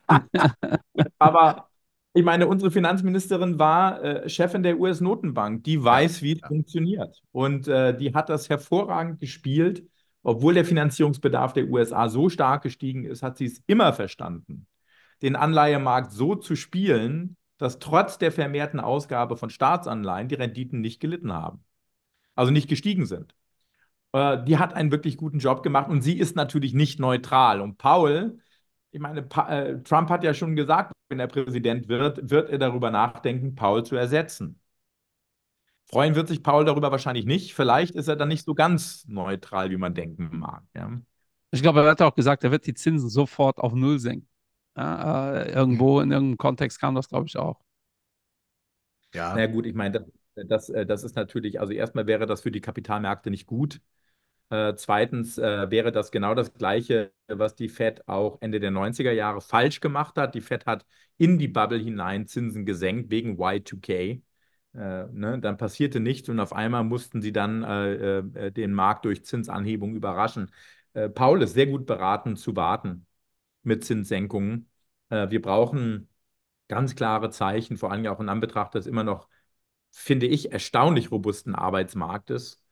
Aber ich meine, unsere Finanzministerin war äh, Chefin der US-Notenbank. Die weiß, wie es ja. funktioniert. Und äh, die hat das hervorragend gespielt. Obwohl der Finanzierungsbedarf der USA so stark gestiegen ist, hat sie es immer verstanden, den Anleihemarkt so zu spielen, dass trotz der vermehrten Ausgabe von Staatsanleihen die Renditen nicht gelitten haben. Also nicht gestiegen sind. Äh, die hat einen wirklich guten Job gemacht und sie ist natürlich nicht neutral. Und Paul ich meine, äh, Trump hat ja schon gesagt, wenn er Präsident wird, wird er darüber nachdenken, Paul zu ersetzen. Freuen wird sich Paul darüber wahrscheinlich nicht. Vielleicht ist er dann nicht so ganz neutral, wie man denken mag. Ja. Ich glaube, er hat auch gesagt, er wird die Zinsen sofort auf Null senken. Ja, äh, irgendwo in irgendeinem Kontext kam das, glaube ich, auch. Ja. Na gut, ich meine, das, das, äh, das ist natürlich, also erstmal wäre das für die Kapitalmärkte nicht gut. Äh, zweitens äh, wäre das genau das Gleiche, was die Fed auch Ende der 90er Jahre falsch gemacht hat. Die Fed hat in die Bubble hinein Zinsen gesenkt wegen Y2K. Äh, ne? Dann passierte nichts und auf einmal mussten sie dann äh, äh, den Markt durch Zinsanhebung überraschen. Äh, Paul ist sehr gut beraten zu warten mit Zinssenkungen. wir brauchen ganz klare Zeichen, vor allem auch in Anbetracht des immer noch, finde ich, erstaunlich robusten Arbeitsmarktes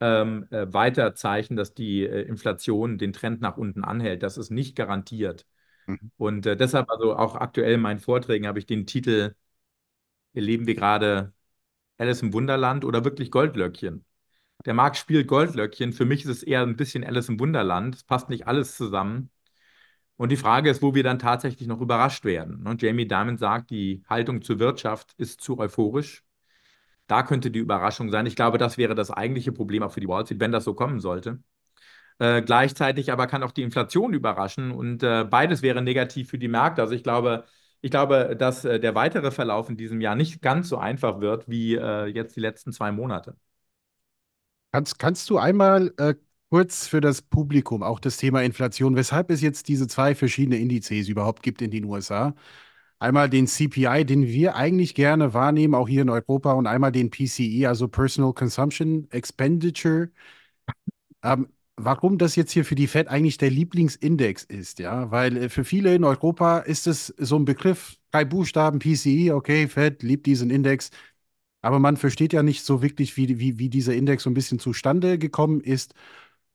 ähm, äh, weiter Zeichen, dass die äh, Inflation den Trend nach unten anhält. Das ist nicht garantiert. Mhm. Und äh, deshalb, also auch aktuell in meinen Vorträgen habe ich den Titel, erleben wir gerade Alice im Wunderland oder wirklich Goldlöckchen? Der Markt spielt Goldlöckchen. Für mich ist es eher ein bisschen Alice im Wunderland. Es passt nicht alles zusammen. Und die Frage ist, wo wir dann tatsächlich noch überrascht werden. Und Jamie Dimon sagt, die Haltung zur Wirtschaft ist zu euphorisch. Da könnte die Überraschung sein. Ich glaube, das wäre das eigentliche Problem auch für die Wall Street, wenn das so kommen sollte. Äh, gleichzeitig aber kann auch die Inflation überraschen und äh, beides wäre negativ für die Märkte. Also ich glaube, ich glaube, dass äh, der weitere Verlauf in diesem Jahr nicht ganz so einfach wird wie äh, jetzt die letzten zwei Monate. Kannst, kannst du einmal äh, kurz für das Publikum auch das Thema Inflation, weshalb es jetzt diese zwei verschiedene Indizes überhaupt gibt in den USA. Einmal den CPI, den wir eigentlich gerne wahrnehmen, auch hier in Europa, und einmal den PCE, also Personal Consumption Expenditure. Ähm, warum das jetzt hier für die Fed eigentlich der Lieblingsindex ist, ja, weil äh, für viele in Europa ist es so ein Begriff, drei Buchstaben, PCE, okay, Fed liebt diesen Index, aber man versteht ja nicht so wirklich, wie, wie, wie dieser Index so ein bisschen zustande gekommen ist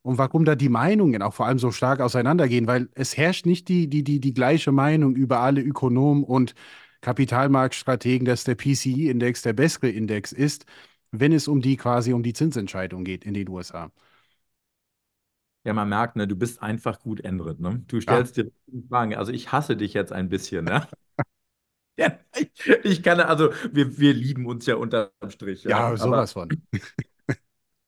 und warum da die Meinungen auch vor allem so stark auseinandergehen, weil es herrscht nicht die, die, die, die gleiche Meinung über alle Ökonomen und Kapitalmarktstrategen, dass der PCE-Index der bessere Index ist, wenn es um die quasi um die Zinsentscheidung geht in den USA. Ja, man merkt, ne, du bist einfach gut, Endrit, ne? Du stellst dir Fragen. Also ich hasse dich jetzt ein bisschen, ne? Ja, ich, ich kann, also wir, wir lieben uns ja unterm Strich. Ja, Aber sowas von.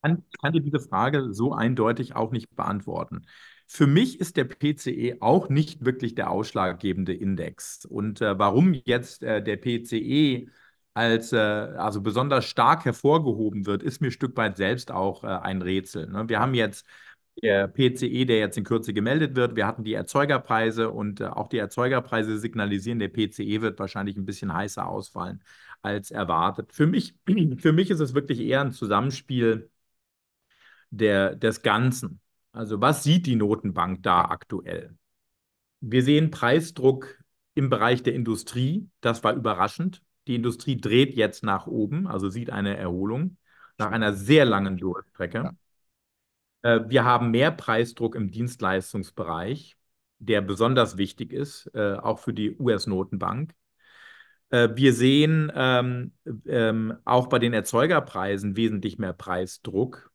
Kann, kann dir diese Frage so eindeutig auch nicht beantworten. Für mich ist der PCE auch nicht wirklich der ausschlaggebende Index. Und äh, warum jetzt äh, der PCE als äh, also besonders stark hervorgehoben wird, ist mir ein Stück weit selbst auch äh, ein Rätsel. Ne? Wir haben jetzt der PCE, der jetzt in Kürze gemeldet wird. Wir hatten die Erzeugerpreise und äh, auch die Erzeugerpreise signalisieren, der PCE wird wahrscheinlich ein bisschen heißer ausfallen als erwartet. Für mich, für mich ist es wirklich eher ein Zusammenspiel der, des Ganzen. Also was sieht die Notenbank da aktuell? Wir sehen Preisdruck im Bereich der Industrie. Das war überraschend. Die Industrie dreht jetzt nach oben, also sieht eine Erholung nach einer sehr langen Durchstrecke. Ja. Äh, wir haben mehr Preisdruck im Dienstleistungsbereich, der besonders wichtig ist, äh, auch für die US-Notenbank. Äh, wir sehen ähm, ähm, auch bei den Erzeugerpreisen wesentlich mehr Preisdruck.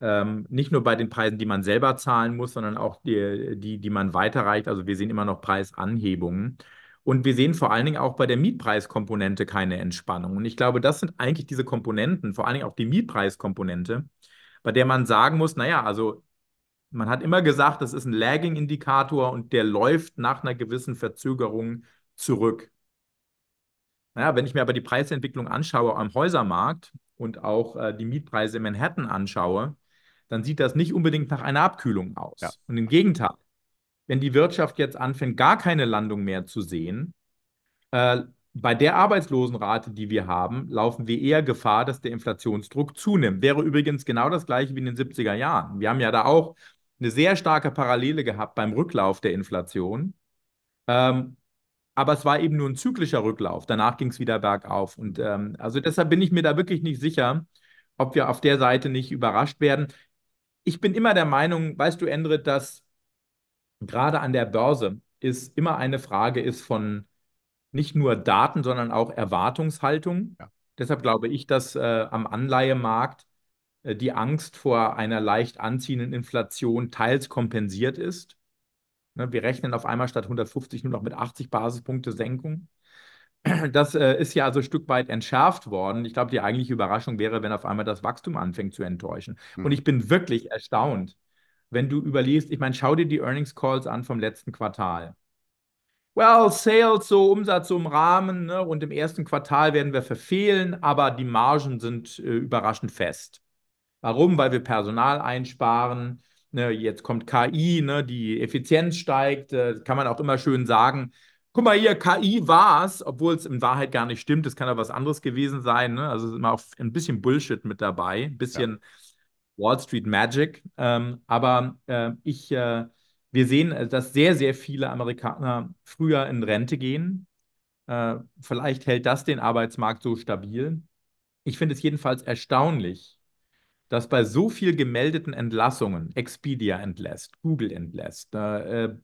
Ähm, nicht nur bei den Preisen, die man selber zahlen muss, sondern auch die, die, die man weiterreicht. Also wir sehen immer noch Preisanhebungen. Und wir sehen vor allen Dingen auch bei der Mietpreiskomponente keine Entspannung. Und ich glaube, das sind eigentlich diese Komponenten, vor allen Dingen auch die Mietpreiskomponente, bei der man sagen muss, naja, also man hat immer gesagt, das ist ein Lagging-Indikator und der läuft nach einer gewissen Verzögerung zurück. Naja, wenn ich mir aber die Preisentwicklung anschaue am Häusermarkt und auch äh, die Mietpreise in Manhattan anschaue, dann sieht das nicht unbedingt nach einer Abkühlung aus. Ja. Und im Gegenteil, wenn die Wirtschaft jetzt anfängt, gar keine Landung mehr zu sehen, äh, bei der Arbeitslosenrate, die wir haben, laufen wir eher Gefahr, dass der Inflationsdruck zunimmt. Wäre übrigens genau das gleiche wie in den 70er Jahren. Wir haben ja da auch eine sehr starke Parallele gehabt beim Rücklauf der Inflation. Ähm, aber es war eben nur ein zyklischer Rücklauf. Danach ging es wieder bergauf. Und ähm, also deshalb bin ich mir da wirklich nicht sicher, ob wir auf der Seite nicht überrascht werden ich bin immer der Meinung, weißt du, Endrit, dass gerade an der Börse ist immer eine Frage ist von nicht nur Daten, sondern auch Erwartungshaltung. Ja. Deshalb glaube ich, dass äh, am Anleihemarkt äh, die Angst vor einer leicht anziehenden Inflation teils kompensiert ist. Ne, wir rechnen auf einmal statt 150 nur noch mit 80 Basispunkte Senkung. Das äh, ist ja also ein Stück weit entschärft worden. Ich glaube, die eigentliche Überraschung wäre, wenn auf einmal das Wachstum anfängt zu enttäuschen. Mhm. Und ich bin wirklich erstaunt, wenn du überlegst, ich meine, schau dir die Earnings Calls an vom letzten Quartal. Well, Sales, so Umsatz so im Rahmen ne? und im ersten Quartal werden wir verfehlen, aber die Margen sind äh, überraschend fest. Warum? Weil wir Personal einsparen. Ne? Jetzt kommt KI, ne? die Effizienz steigt. Äh, kann man auch immer schön sagen, guck mal hier, KI war es, obwohl es in Wahrheit gar nicht stimmt. Es kann ja was anderes gewesen sein. Ne? Also ist immer auch ein bisschen Bullshit mit dabei, ein bisschen ja. Wall Street Magic. Ähm, aber äh, ich, äh, wir sehen, äh, dass sehr, sehr viele Amerikaner früher in Rente gehen. Äh, vielleicht hält das den Arbeitsmarkt so stabil. Ich finde es jedenfalls erstaunlich, dass bei so viel gemeldeten Entlassungen, Expedia entlässt, Google entlässt, äh,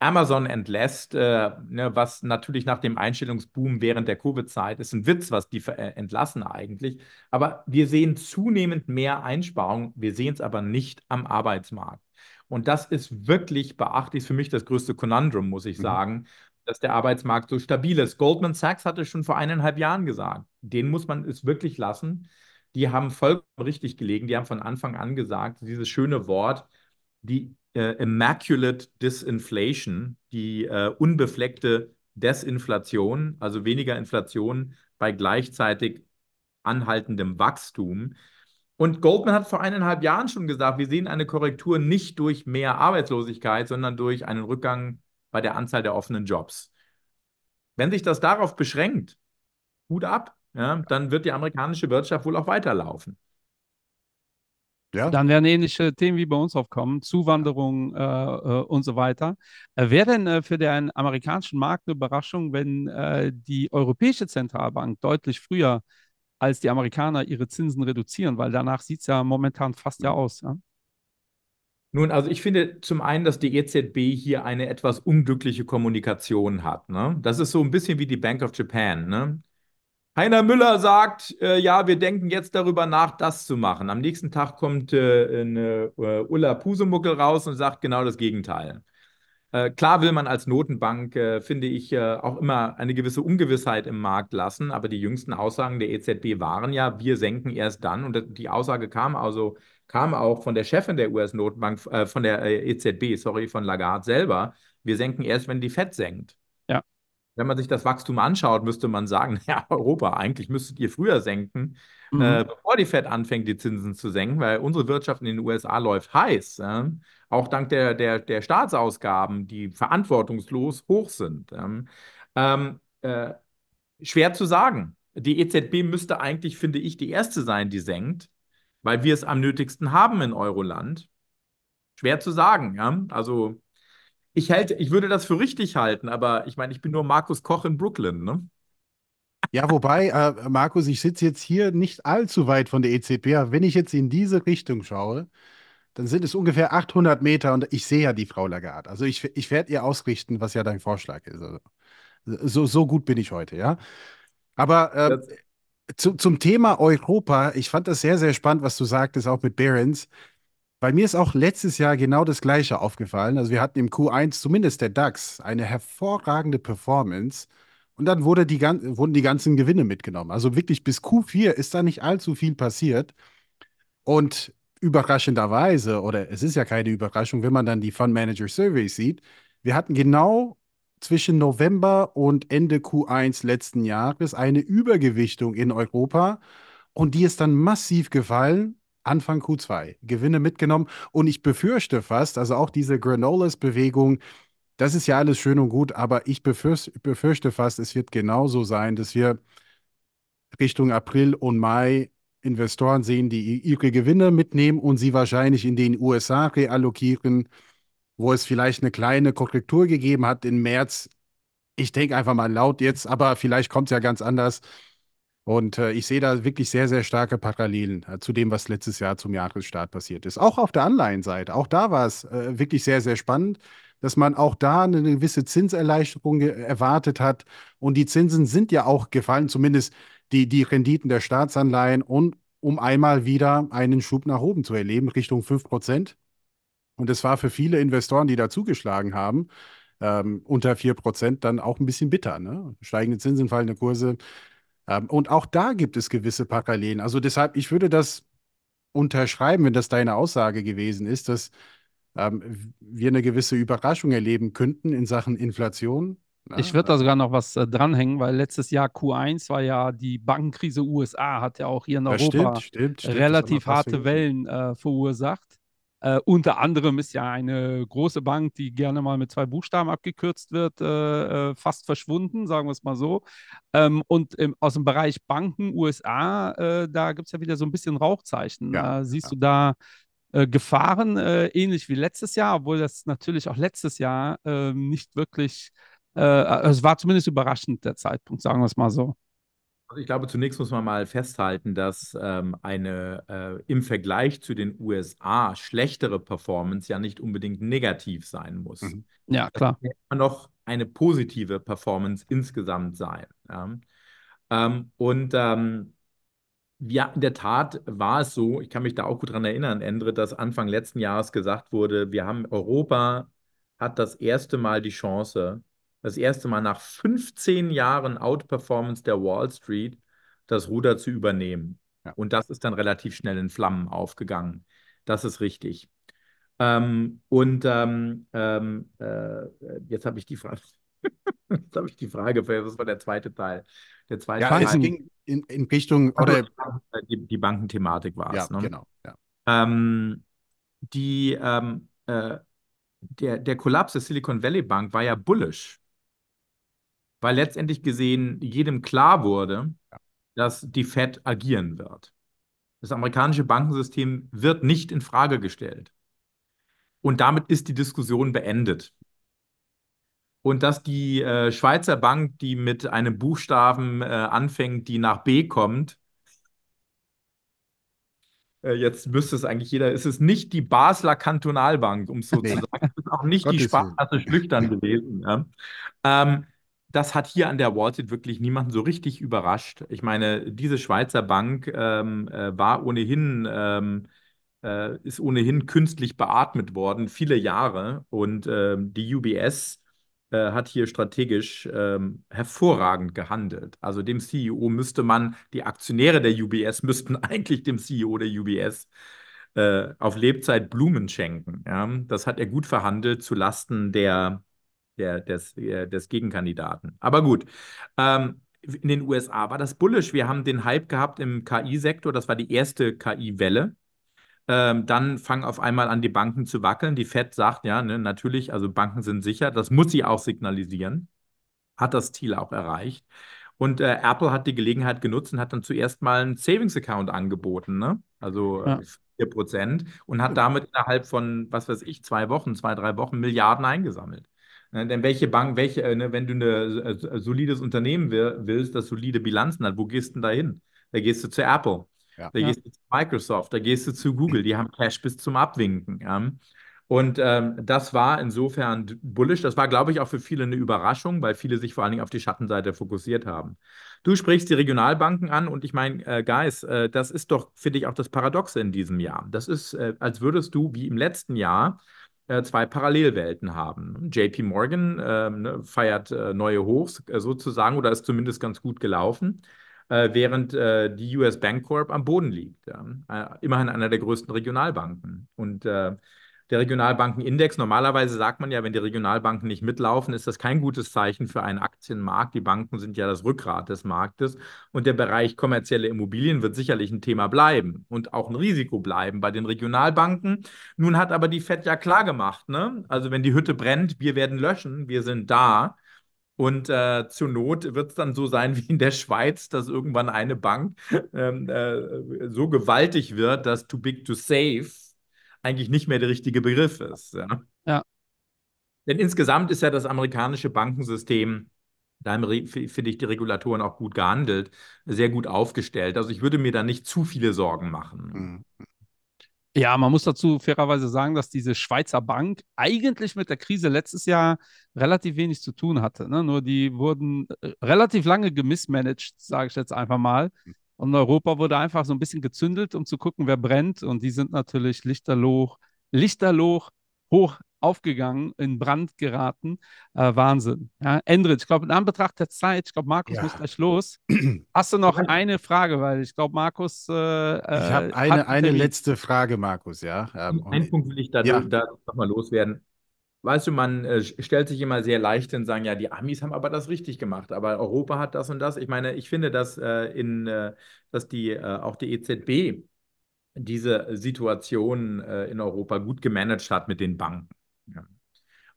Amazon entlässt, äh, ne, was natürlich nach dem Einstellungsboom während der Covid-Zeit ist ein Witz, was die äh, entlassen eigentlich. Aber wir sehen zunehmend mehr Einsparungen. Wir sehen es aber nicht am Arbeitsmarkt. Und das ist wirklich beachtlich für mich das größte Konundrum, muss ich mhm. sagen, dass der Arbeitsmarkt so stabil ist. Goldman Sachs hatte schon vor eineinhalb Jahren gesagt, den muss man es wirklich lassen. Die haben vollkommen richtig gelegen. Die haben von Anfang an gesagt, dieses schöne Wort, die äh, Immaculate Disinflation, die äh, unbefleckte Desinflation, also weniger Inflation bei gleichzeitig anhaltendem Wachstum. Und Goldman hat vor eineinhalb Jahren schon gesagt, wir sehen eine Korrektur nicht durch mehr Arbeitslosigkeit, sondern durch einen Rückgang bei der Anzahl der offenen Jobs. Wenn sich das darauf beschränkt, gut ab, ja, dann wird die amerikanische Wirtschaft wohl auch weiterlaufen. Ja. Dann werden ähnliche Themen wie bei uns aufkommen, Zuwanderung äh, äh, und so weiter. Äh, Wäre denn äh, für den amerikanischen Markt eine Überraschung, wenn äh, die Europäische Zentralbank deutlich früher als die Amerikaner ihre Zinsen reduzieren? Weil danach sieht es ja momentan fast ja aus. Ja? Nun, also ich finde zum einen, dass die EZB hier eine etwas unglückliche Kommunikation hat. Ne? Das ist so ein bisschen wie die Bank of Japan. Ne? Heiner Müller sagt, äh, ja, wir denken jetzt darüber nach, das zu machen. Am nächsten Tag kommt äh, eine, äh, Ulla Pusemuckel raus und sagt genau das Gegenteil. Äh, klar will man als Notenbank, äh, finde ich, äh, auch immer eine gewisse Ungewissheit im Markt lassen, aber die jüngsten Aussagen der EZB waren ja, wir senken erst dann. Und die Aussage kam also kam auch von der Chefin der US-Notenbank, von der EZB, sorry, von Lagarde selber, wir senken erst, wenn die FED senkt wenn man sich das Wachstum anschaut, müsste man sagen, ja, Europa, eigentlich müsstet ihr früher senken, mhm. äh, bevor die Fed anfängt, die Zinsen zu senken, weil unsere Wirtschaft in den USA läuft heiß. Ja? Auch dank der, der, der Staatsausgaben, die verantwortungslos hoch sind. Ähm, äh, schwer zu sagen. Die EZB müsste eigentlich, finde ich, die erste sein, die senkt, weil wir es am nötigsten haben in Euroland. Schwer zu sagen, ja. Also ich, hält, ich würde das für richtig halten, aber ich meine, ich bin nur Markus Koch in Brooklyn, ne? Ja, wobei, äh, Markus, ich sitze jetzt hier nicht allzu weit von der EZB. Wenn ich jetzt in diese Richtung schaue, dann sind es ungefähr 800 Meter und ich sehe ja die Frau Lagarde. Also ich, ich werde ihr ausrichten, was ja dein Vorschlag ist. Also, so, so gut bin ich heute, ja. Aber äh, zu, zum Thema Europa, ich fand das sehr, sehr spannend, was du sagtest, auch mit Behrens. Bei mir ist auch letztes Jahr genau das Gleiche aufgefallen. Also wir hatten im Q1 zumindest der DAX eine hervorragende Performance und dann wurde die, wurden die ganzen Gewinne mitgenommen. Also wirklich bis Q4 ist da nicht allzu viel passiert. Und überraschenderweise, oder es ist ja keine Überraschung, wenn man dann die Fund Manager Surveys sieht, wir hatten genau zwischen November und Ende Q1 letzten Jahres eine Übergewichtung in Europa und die ist dann massiv gefallen Anfang Q2 Gewinne mitgenommen. Und ich befürchte fast, also auch diese Granolas-Bewegung, das ist ja alles schön und gut, aber ich befürchte, fast, es wird genauso sein, dass wir Richtung April und Mai Investoren sehen, die ihre Gewinne mitnehmen und sie wahrscheinlich in den USA reallokieren, wo es vielleicht eine kleine Korrektur gegeben hat im März. Ich denke einfach mal laut jetzt, aber vielleicht kommt es ja ganz anders. Und äh, ich sehe da wirklich sehr, sehr starke Parallelen äh, zu dem, was letztes Jahr zum Jahresstart passiert ist. Auch auf der Anleihenseite. Auch da war es äh, wirklich sehr, sehr spannend, dass man auch da eine gewisse Zinserleichterung erwartet hat. Und die Zinsen sind ja auch gefallen, zumindest die, die Renditen der Staatsanleihen, und um einmal wieder einen Schub nach oben zu erleben, Richtung 5 Prozent. Und es war für viele Investoren, die da zugeschlagen haben, ähm, unter 4 Prozent dann auch ein bisschen bitter. Ne? Steigende Zinsen, fallende Kurse. Ähm, und auch da gibt es gewisse Parallelen. Also deshalb, ich würde das unterschreiben, wenn das deine Aussage gewesen ist, dass ähm, wir eine gewisse Überraschung erleben könnten in Sachen Inflation. Ich würde da sogar noch was äh, dranhängen, weil letztes Jahr Q1 war ja die Bankenkrise USA, hat ja auch hier in Europa stimmt, stimmt, stimmt, relativ harte Wellen äh, verursacht. Äh, unter anderem ist ja eine große Bank, die gerne mal mit zwei Buchstaben abgekürzt wird, äh, äh fast verschwunden, sagen wir es mal so. Ähm, und im, aus dem Bereich Banken USA, äh, da gibt es ja wieder so ein bisschen Rauchzeichen. Ja, siehst ja. du da äh, Gefahren, äh, ähnlich wie letztes Jahr, obwohl das natürlich auch letztes Jahr nicht wirklich, es war zumindest überraschend der Zeitpunkt, sagen wir es mal so. Also ich glaube, zunächst muss man mal festhalten, dass ähm, eine äh, im Vergleich zu den USA schlechtere Performance ja nicht unbedingt negativ sein muss. Mhm. Ja, klar. Es kann noch eine positive Performance insgesamt sein. Ja. Ähm, und ähm, ja, in der Tat war es so, ich kann mich da auch gut daran erinnern, Endre, dass Anfang letzten Jahres gesagt wurde, wir haben Europa hat das erste Mal die Chance, das erste Mal nach 15 Jahren Outperformance der Wall Street das Ruder zu übernehmen. Ja. Und das ist dann relativ schnell in Flammen aufgegangen. Das ist richtig. Ähm, und ähm, ähm, äh, jetzt habe ich die Frage. Jetzt habe ich die Frage, das war der zweite Teil. Der zweite Ja, es Teil. ging in, in Richtung, oder, die, die, Bankenthematik war ja, es. Ne? genau. Ja. Ähm, die, ähm, äh, der, der Kollaps der Silicon Valley Bank war ja bullish, weil letztendlich gesehen jedem klar wurde, dass die Fed agieren wird. Das amerikanische Bankensystem wird nicht in Frage gestellt. Und damit ist die Diskussion beendet. Und dass die äh, Schweizer Bank, die mit einem Buchstaben äh, anfängt, die nach B kommt, äh, jetzt müsste es eigentlich jeder, es ist nicht die Basler Kantonalbank, um es so Nee. zu sagen. Es ist auch nicht die Gottes Willen. Sparkasse Schlüchtern gewesen. Ja. Ähm, das hat hier an der Wall Street wirklich niemanden so richtig überrascht. Ich meine, diese Schweizer Bank ähm, äh, war ohnehin, ähm, äh, ist ohnehin künstlich beatmet worden, viele Jahre. Und ähm, die UBS äh, hat hier strategisch ähm, hervorragend gehandelt. Also dem CEO müsste man, die Aktionäre der UBS müssten eigentlich dem CEO der UBS äh, auf Lebzeit Blumen schenken. Ja? Das hat er gut verhandelt zu Lasten der, der, des, äh, des Gegenkandidaten. Aber gut. Ähm, in den USA war das bullish. Wir haben den Hype gehabt im KI-Sektor. Das war die erste KI-Welle. Ähm, dann fangen auf einmal an, die Banken zu wackeln. Die Fed sagt, ja, ne, natürlich, also Banken sind sicher. Das muss sie auch signalisieren. Hat das Ziel auch erreicht. Und äh, Apple hat die Gelegenheit genutzt und hat dann zuerst mal einen Savings-Account angeboten, ne? Also Ja. äh, 4% und hat damit innerhalb von, was weiß ich, zwei Wochen, zwei, drei Wochen Milliarden eingesammelt. Ne, denn welche Bank, welche, äh, ne, wenn du ein äh, solides Unternehmen will, willst, das solide Bilanzen hat, wo gehst du denn da hin? Da gehst du zu Apple. Ja. Da Ja. gehst du zu Microsoft, da gehst du zu Google, die haben Cash bis zum Abwinken. Ja. Und ähm, das war insofern bullish. Das war, glaube ich, auch für viele eine Überraschung, weil viele sich vor allen Dingen auf die Schattenseite fokussiert haben. Du sprichst die Regionalbanken an und ich meine, äh, Guys, äh, das ist doch, finde ich, auch das Paradoxe in diesem Jahr. Das ist, äh, als würdest du wie im letzten Jahr äh, zwei Parallelwelten haben. JP Morgan ähm, ne, feiert äh, neue Hochs äh, sozusagen oder ist zumindest ganz gut gelaufen äh, während äh, die US Bank Corp am Boden liegt. Äh, immerhin einer der größten Regionalbanken. Und äh, der Regionalbankenindex, normalerweise sagt man ja, wenn die Regionalbanken nicht mitlaufen, ist das kein gutes Zeichen für einen Aktienmarkt. Die Banken sind ja das Rückgrat des Marktes. Und der Bereich kommerzielle Immobilien wird sicherlich ein Thema bleiben und auch ein Risiko bleiben bei den Regionalbanken. Nun hat aber die FED ja klar gemacht, ne? Also wenn die Hütte brennt, wir werden löschen, wir sind da. Und äh, zur Not wird es dann so sein wie in der Schweiz, dass irgendwann eine Bank ähm, äh, so gewaltig wird, dass too big to save eigentlich nicht mehr der richtige Begriff ist. Ja. Ja. Denn insgesamt ist ja das amerikanische Bankensystem, da finde ich die Regulatoren auch gut gehandelt, sehr gut aufgestellt. Also ich würde mir da nicht zu viele Sorgen machen. Mhm. Ja, man muss dazu fairerweise sagen, dass diese Schweizer Bank eigentlich mit der Krise letztes Jahr relativ wenig zu tun hatte. Ne? Nur die wurden äh, relativ lange gemismanagt, sage ich jetzt einfach mal. Und in Europa wurde einfach so ein bisschen gezündelt, um zu gucken, wer brennt. Und die sind natürlich lichterloh, lichterloh hoch aufgegangen, in Brand geraten. Äh, Wahnsinn. Ja, Endrit, ich glaube, in Anbetracht der Zeit, ich glaube, Markus Ja. muss gleich los. Hast du noch eine Frage? Weil ich glaube, Markus. Äh, Ich habe äh, eine, einen eine letzte Frage, Markus, ja. Ähm, Ein und- Punkt will ich da, Ja. da nochmal loswerden. Weißt du, man äh, stellt sich immer sehr leicht hin und sagen, ja, die Amis haben aber das richtig gemacht, aber Europa hat das und das. Ich meine, ich finde, dass, äh, in, äh, dass die, äh, auch die EZB diese Situation äh, in Europa gut gemanagt hat mit den Banken. Ja.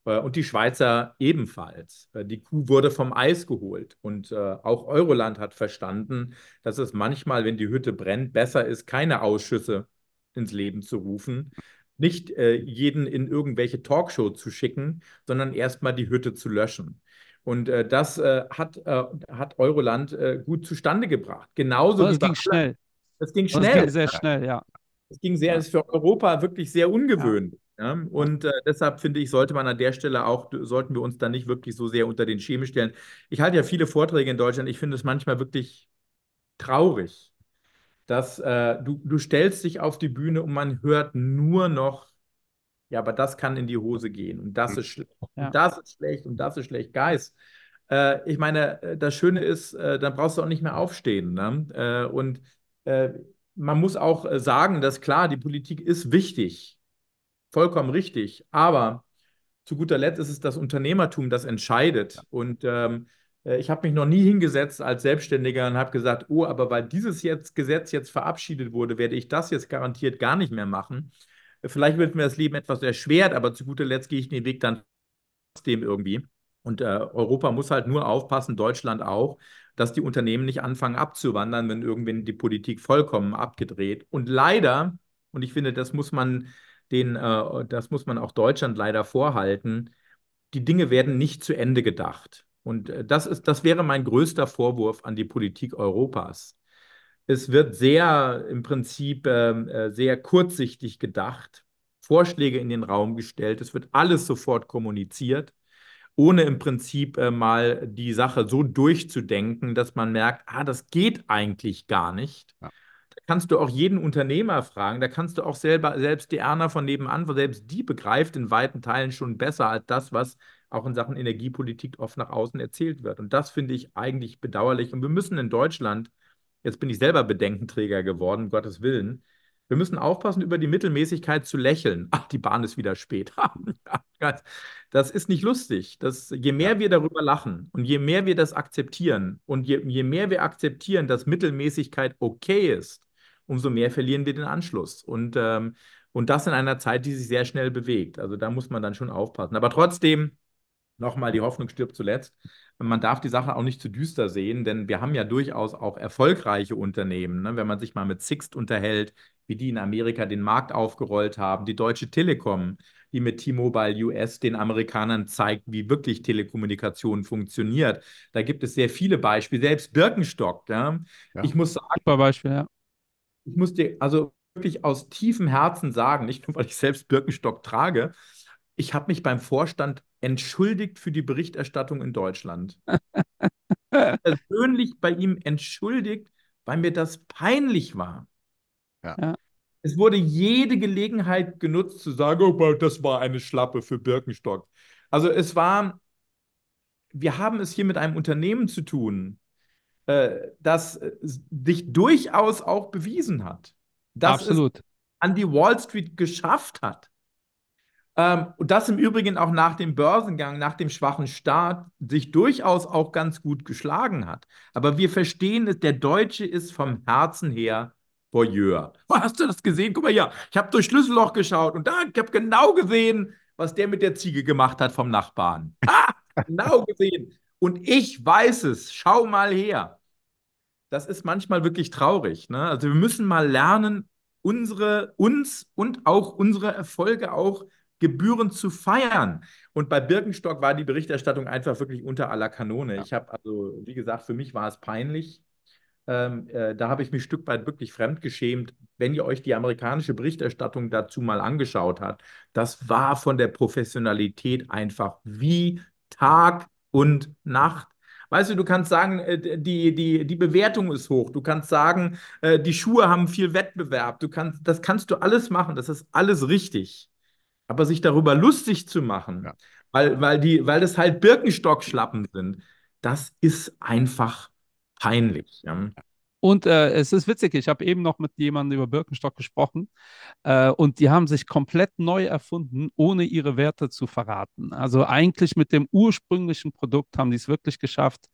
Äh, Und die Schweizer ebenfalls. Die Kuh wurde vom Eis geholt. Und auch Euroland hat verstanden, dass es manchmal, wenn die Hütte brennt, besser ist, keine Ausschüsse ins Leben zu rufen, nicht äh, jeden in irgendwelche Talkshow zu schicken, sondern erstmal die Hütte zu löschen. Und äh, das äh, hat, äh, hat Euroland äh, gut zustande gebracht. Genauso Und wie es ging schnell. Es ging Und es schnell. ging sehr schnell, ja. Es ging sehr, Ja. ist für Europa wirklich sehr ungewöhnlich. Ja. Und äh, deshalb finde ich, sollte man an der Stelle auch, sollten wir uns da nicht wirklich so sehr unter den Schemel stellen. Ich halte ja viele Vorträge in Deutschland. Ich finde es manchmal wirklich traurig, dass äh, du, du stellst dich auf die Bühne und man hört nur noch, ja, aber das kann in die Hose gehen und das ist schlecht Ja. und das ist schlecht und das ist schlecht. Guys, äh, ich meine, äh, das Schöne ist, äh, dann brauchst du auch nicht mehr aufstehen. Ne? Äh, und äh, man muss auch sagen, dass klar, die Politik ist wichtig, vollkommen richtig, aber zu guter Letzt ist es das Unternehmertum, das entscheidet. Und ähm, äh, ich habe mich noch nie hingesetzt als Selbstständiger und habe gesagt, oh, aber weil dieses jetzt Gesetz jetzt verabschiedet wurde, werde ich das jetzt garantiert gar nicht mehr machen. Vielleicht wird mir das Leben etwas erschwert, aber zu guter Letzt gehe ich den Weg dann trotzdem irgendwie. Und äh, Europa muss halt nur aufpassen, Deutschland auch, dass die Unternehmen nicht anfangen abzuwandern, wenn irgendwann die Politik vollkommen abgedreht. Und leider, und ich finde, das muss man den, äh, das muss man auch Deutschland leider vorhalten, die Dinge werden nicht zu Ende gedacht. Und äh, das ist, das wäre mein größter Vorwurf an die Politik Europas. Es wird sehr im Prinzip ähm, äh, sehr kurzsichtig gedacht, Vorschläge in den Raum gestellt, es wird alles sofort kommuniziert, ohne im Prinzip äh, mal die Sache so durchzudenken, dass man merkt, ah, das geht eigentlich gar nicht. Ja. Da kannst du auch jeden Unternehmer fragen, da kannst du auch selber, selbst die Erna von nebenan, selbst die begreift in weiten Teilen schon besser als das, was auch in Sachen Energiepolitik oft nach außen erzählt wird. Und das finde ich eigentlich bedauerlich. Und wir müssen in Deutschland Jetzt bin ich selber Bedenkenträger geworden, um Gottes Willen. Wir müssen aufpassen, über die Mittelmäßigkeit zu lächeln. Ach, die Bahn ist wieder spät. das ist nicht lustig. Das, je mehr wir darüber lachen und je mehr wir das akzeptieren und je, je mehr wir akzeptieren, dass Mittelmäßigkeit okay ist, umso mehr verlieren wir den Anschluss. Und, ähm, und das in einer Zeit, die sich sehr schnell bewegt. Also da muss man dann schon aufpassen. Aber trotzdem, nochmal, die Hoffnung stirbt zuletzt. Man darf die Sache auch nicht zu düster sehen, denn wir haben ja durchaus auch erfolgreiche Unternehmen. Ne? Wenn man sich mal mit Sixt unterhält, wie die in Amerika den Markt aufgerollt haben, die Deutsche Telekom, die mit T-Mobile US den Amerikanern zeigt, wie wirklich Telekommunikation funktioniert. Da gibt es sehr viele Beispiele, selbst Birkenstock. Ja? Ja. Ich muss sagen, Super Beispiel, ja. Ich muss dir also wirklich aus tiefem Herzen sagen, nicht nur weil ich selbst Birkenstock trage, ich habe mich beim Vorstand entschuldigt für die Berichterstattung in Deutschland. Persönlich bei ihm entschuldigt, weil mir das peinlich war. Ja. Es wurde jede Gelegenheit genutzt zu sagen, oh, das war eine Schlappe für Birkenstock. Also es war, wir haben es hier mit einem Unternehmen zu tun, äh, das sich durchaus auch bewiesen hat. Dass Absolut. es an die Wall Street geschafft hat. Ähm, und das im Übrigen auch nach dem Börsengang, nach dem schwachen Start, sich durchaus auch ganz gut geschlagen hat. Aber wir verstehen es, der Deutsche ist vom Herzen her Voyeur. Oh, hast du das gesehen? Guck mal hier, ich habe durch Schlüsselloch geschaut und da, ich habe genau gesehen, was der mit der Ziege gemacht hat vom Nachbarn. Ha, genau gesehen. Und ich weiß es. Schau mal her. Das ist manchmal wirklich traurig. Ne? Also wir müssen mal lernen, unsere, uns und auch unsere Erfolge auch gebührend zu feiern. Und bei Birkenstock war die Berichterstattung einfach wirklich unter aller Kanone. Ja. Ich habe also, wie gesagt, für mich war es peinlich. Ähm, äh, da habe ich mich ein Stück weit wirklich fremdgeschämt. Wenn ihr euch die amerikanische Berichterstattung dazu mal angeschaut habt, das war von der Professionalität einfach wie Tag und Nacht. Weißt du, du kannst sagen, äh, die, die, die Bewertung ist hoch. Du kannst sagen, äh, die Schuhe haben viel Wettbewerb. Du kannst, das kannst du alles machen. Das ist alles richtig. Aber sich darüber lustig zu machen, ja. weil, weil, die, weil das halt Birkenstock-Schlappen sind, das ist einfach peinlich. Ja. Und äh, es ist witzig, ich habe eben noch mit jemandem über Birkenstock gesprochen äh, und die haben sich komplett neu erfunden, ohne ihre Werte zu verraten. Also eigentlich mit dem ursprünglichen Produkt haben die es wirklich geschafft,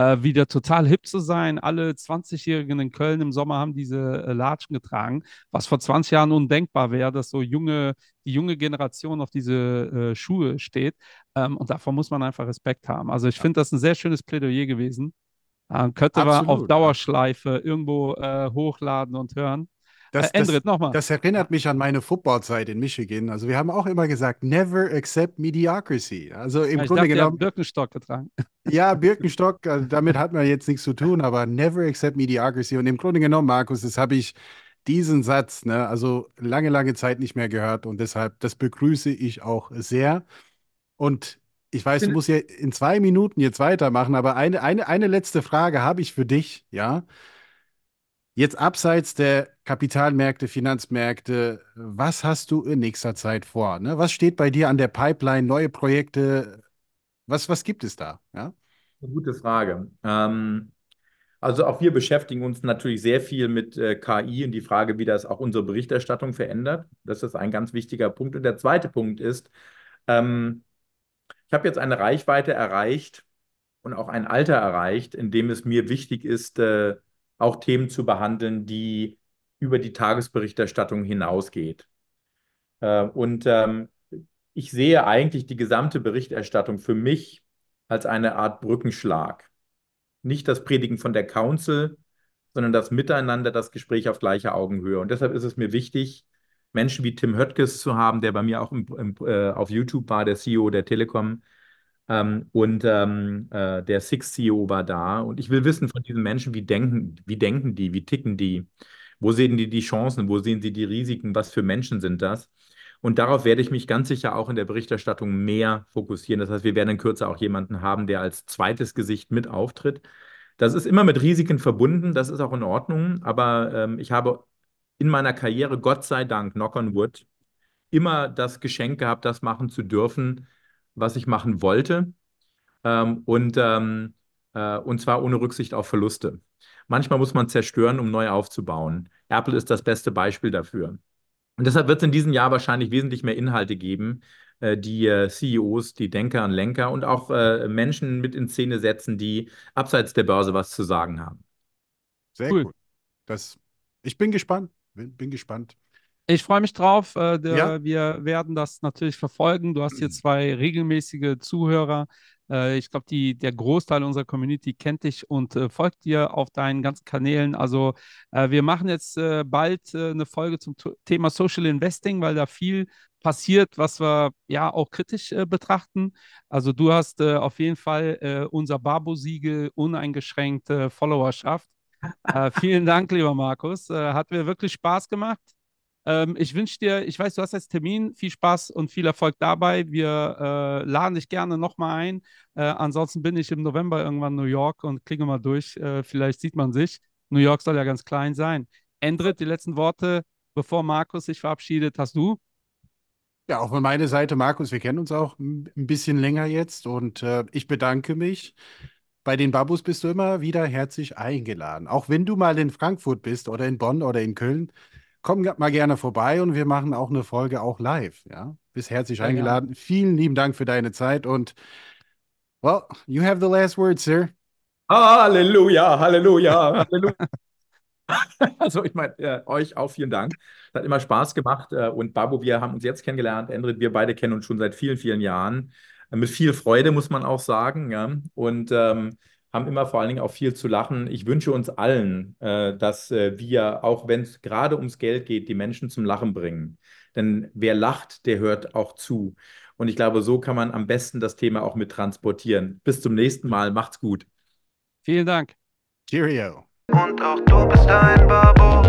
äh, wieder total hip zu sein. Alle 20-Jährigen in Köln im Sommer haben diese äh, Latschen getragen, was vor 20 Jahren undenkbar wäre, dass so junge, die junge Generation auf diese äh, Schuhe steht. Ähm, und davor muss man einfach Respekt haben. Also ich finde das ein sehr schönes Plädoyer gewesen. Äh, könnte man auf Dauerschleife irgendwo äh, hochladen und hören. Das, äh, Endrit, nochmal. Das erinnert mich an meine Footballzeit in Michigan. Also wir haben auch immer gesagt, never accept mediocrity. Also im ja, Grunde dachte, genommen. Birkenstock getragen. Ja, Birkenstock, also damit hat man jetzt nichts zu tun, aber never accept mediocrity. Und im Grunde genommen, Markus, das habe ich diesen Satz, ne, also lange, lange Zeit nicht mehr gehört und deshalb, das begrüße ich auch sehr. Und ich weiß, du musst ja in zwei Minuten jetzt weitermachen, aber eine, eine, eine letzte Frage habe ich für dich, ja. Jetzt abseits der Kapitalmärkte, Finanzmärkte, was hast du in nächster Zeit vor? Ne? Was steht bei dir an der Pipeline? Neue Projekte? Was, was gibt es da? Ja? Eine gute Frage. Ähm, also auch wir beschäftigen uns natürlich sehr viel mit äh, KI und die Frage, wie das auch unsere Berichterstattung verändert. Das ist ein ganz wichtiger Punkt. Und der zweite Punkt ist, ähm, ich habe jetzt eine Reichweite erreicht und auch ein Alter erreicht, in dem es mir wichtig ist, äh, auch Themen zu behandeln, die über die Tagesberichterstattung hinausgeht. Äh, und ähm, ich sehe eigentlich die gesamte Berichterstattung für mich als eine Art Brückenschlag. Nicht das Predigen von der Council, sondern das Miteinander, das Gespräch auf gleicher Augenhöhe. Und deshalb ist es mir wichtig, Menschen wie Tim Höttges zu haben, der bei mir auch im, im, äh, auf YouTube war, der CEO der Telekom. Ähm, und ähm, äh, der Six CEO war da. Und ich will wissen von diesen Menschen, wie denken, wie denken die, wie ticken die, wo sehen die die Chancen, wo sehen sie die Risiken, was für Menschen sind das? Und darauf werde ich mich ganz sicher auch in der Berichterstattung mehr fokussieren. Das heißt, wir werden in Kürze auch jemanden haben, der als zweites Gesicht mit auftritt. Das ist immer mit Risiken verbunden, das ist auch in Ordnung, aber ähm, ich habe in meiner Karriere, Gott sei Dank, knock on wood, immer das Geschenk gehabt, das machen zu dürfen, was ich machen wollte. Ähm, und, ähm, äh, und zwar ohne Rücksicht auf Verluste. Manchmal muss man zerstören, um neu aufzubauen. Apple ist das beste Beispiel dafür. Und deshalb wird es in diesem Jahr wahrscheinlich wesentlich mehr Inhalte geben, äh, die äh, CEOs, die Denker und Lenker und auch äh, Menschen mit in Szene setzen, die abseits der Börse was zu sagen haben. Sehr cool. Das, ich bin gespannt. Bin, bin gespannt. Ich freue mich drauf. Äh, der, ja. Wir werden das natürlich verfolgen. Du hast hier zwei regelmäßige Zuhörer. Äh, ich glaube, der Großteil unserer Community kennt dich und äh, folgt dir auf deinen ganzen Kanälen. Also äh, wir machen jetzt äh, bald äh, eine Folge zum Thema Social Investing, weil da viel passiert, was wir ja auch kritisch betrachten. Also du hast auf jeden Fall unser Barbo-Siegel uneingeschränkte Followerschaft. vielen Dank, lieber Markus. hat mir wirklich Spaß gemacht. Ähm, ich wünsche dir, ich weiß, du hast jetzt Termin, viel Spaß und viel Erfolg dabei. Wir äh, laden dich gerne nochmal ein. Äh, ansonsten bin ich im November irgendwann in New York und klinge mal durch. Äh, vielleicht sieht man sich. New York soll ja ganz klein sein. Endrit, die letzten Worte, bevor Markus sich verabschiedet, hast du? Ja, auch von meiner Seite, Markus, wir kennen uns auch ein bisschen länger jetzt und äh, ich bedanke mich. Bei den Babus bist du immer wieder herzlich eingeladen. Auch wenn du mal in Frankfurt bist oder in Bonn oder in Köln, komm mal gerne vorbei und wir machen auch eine Folge auch live. Ja, bist herzlich ja, eingeladen. Ja. Vielen lieben Dank für deine Zeit und well, you have the last word, sir. Halleluja, Halleluja, Halleluja. also ich meine, äh, euch auch vielen Dank. Es hat immer Spaß gemacht äh, und Babu, wir haben uns jetzt kennengelernt. Endrit, wir beide kennen uns schon seit vielen, vielen Jahren. Äh, mit viel Freude, muss man auch sagen. Ja? Und ähm, haben immer vor allen Dingen auch viel zu lachen. Ich wünsche uns allen, äh, dass äh, wir, auch wenn es gerade ums Geld geht, die Menschen zum Lachen bringen. Denn wer lacht, der hört auch zu. Und ich glaube, so kann man am besten das Thema auch mit transportieren. Bis zum nächsten Mal. Macht's gut. Vielen Dank. Cheerio. Und auch du bist ein Babo.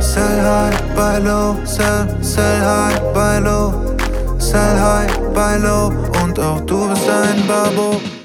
Sell high, buy low, sell, sell high, buy low. Sell high, buy low. Und auch du bist ein Babo.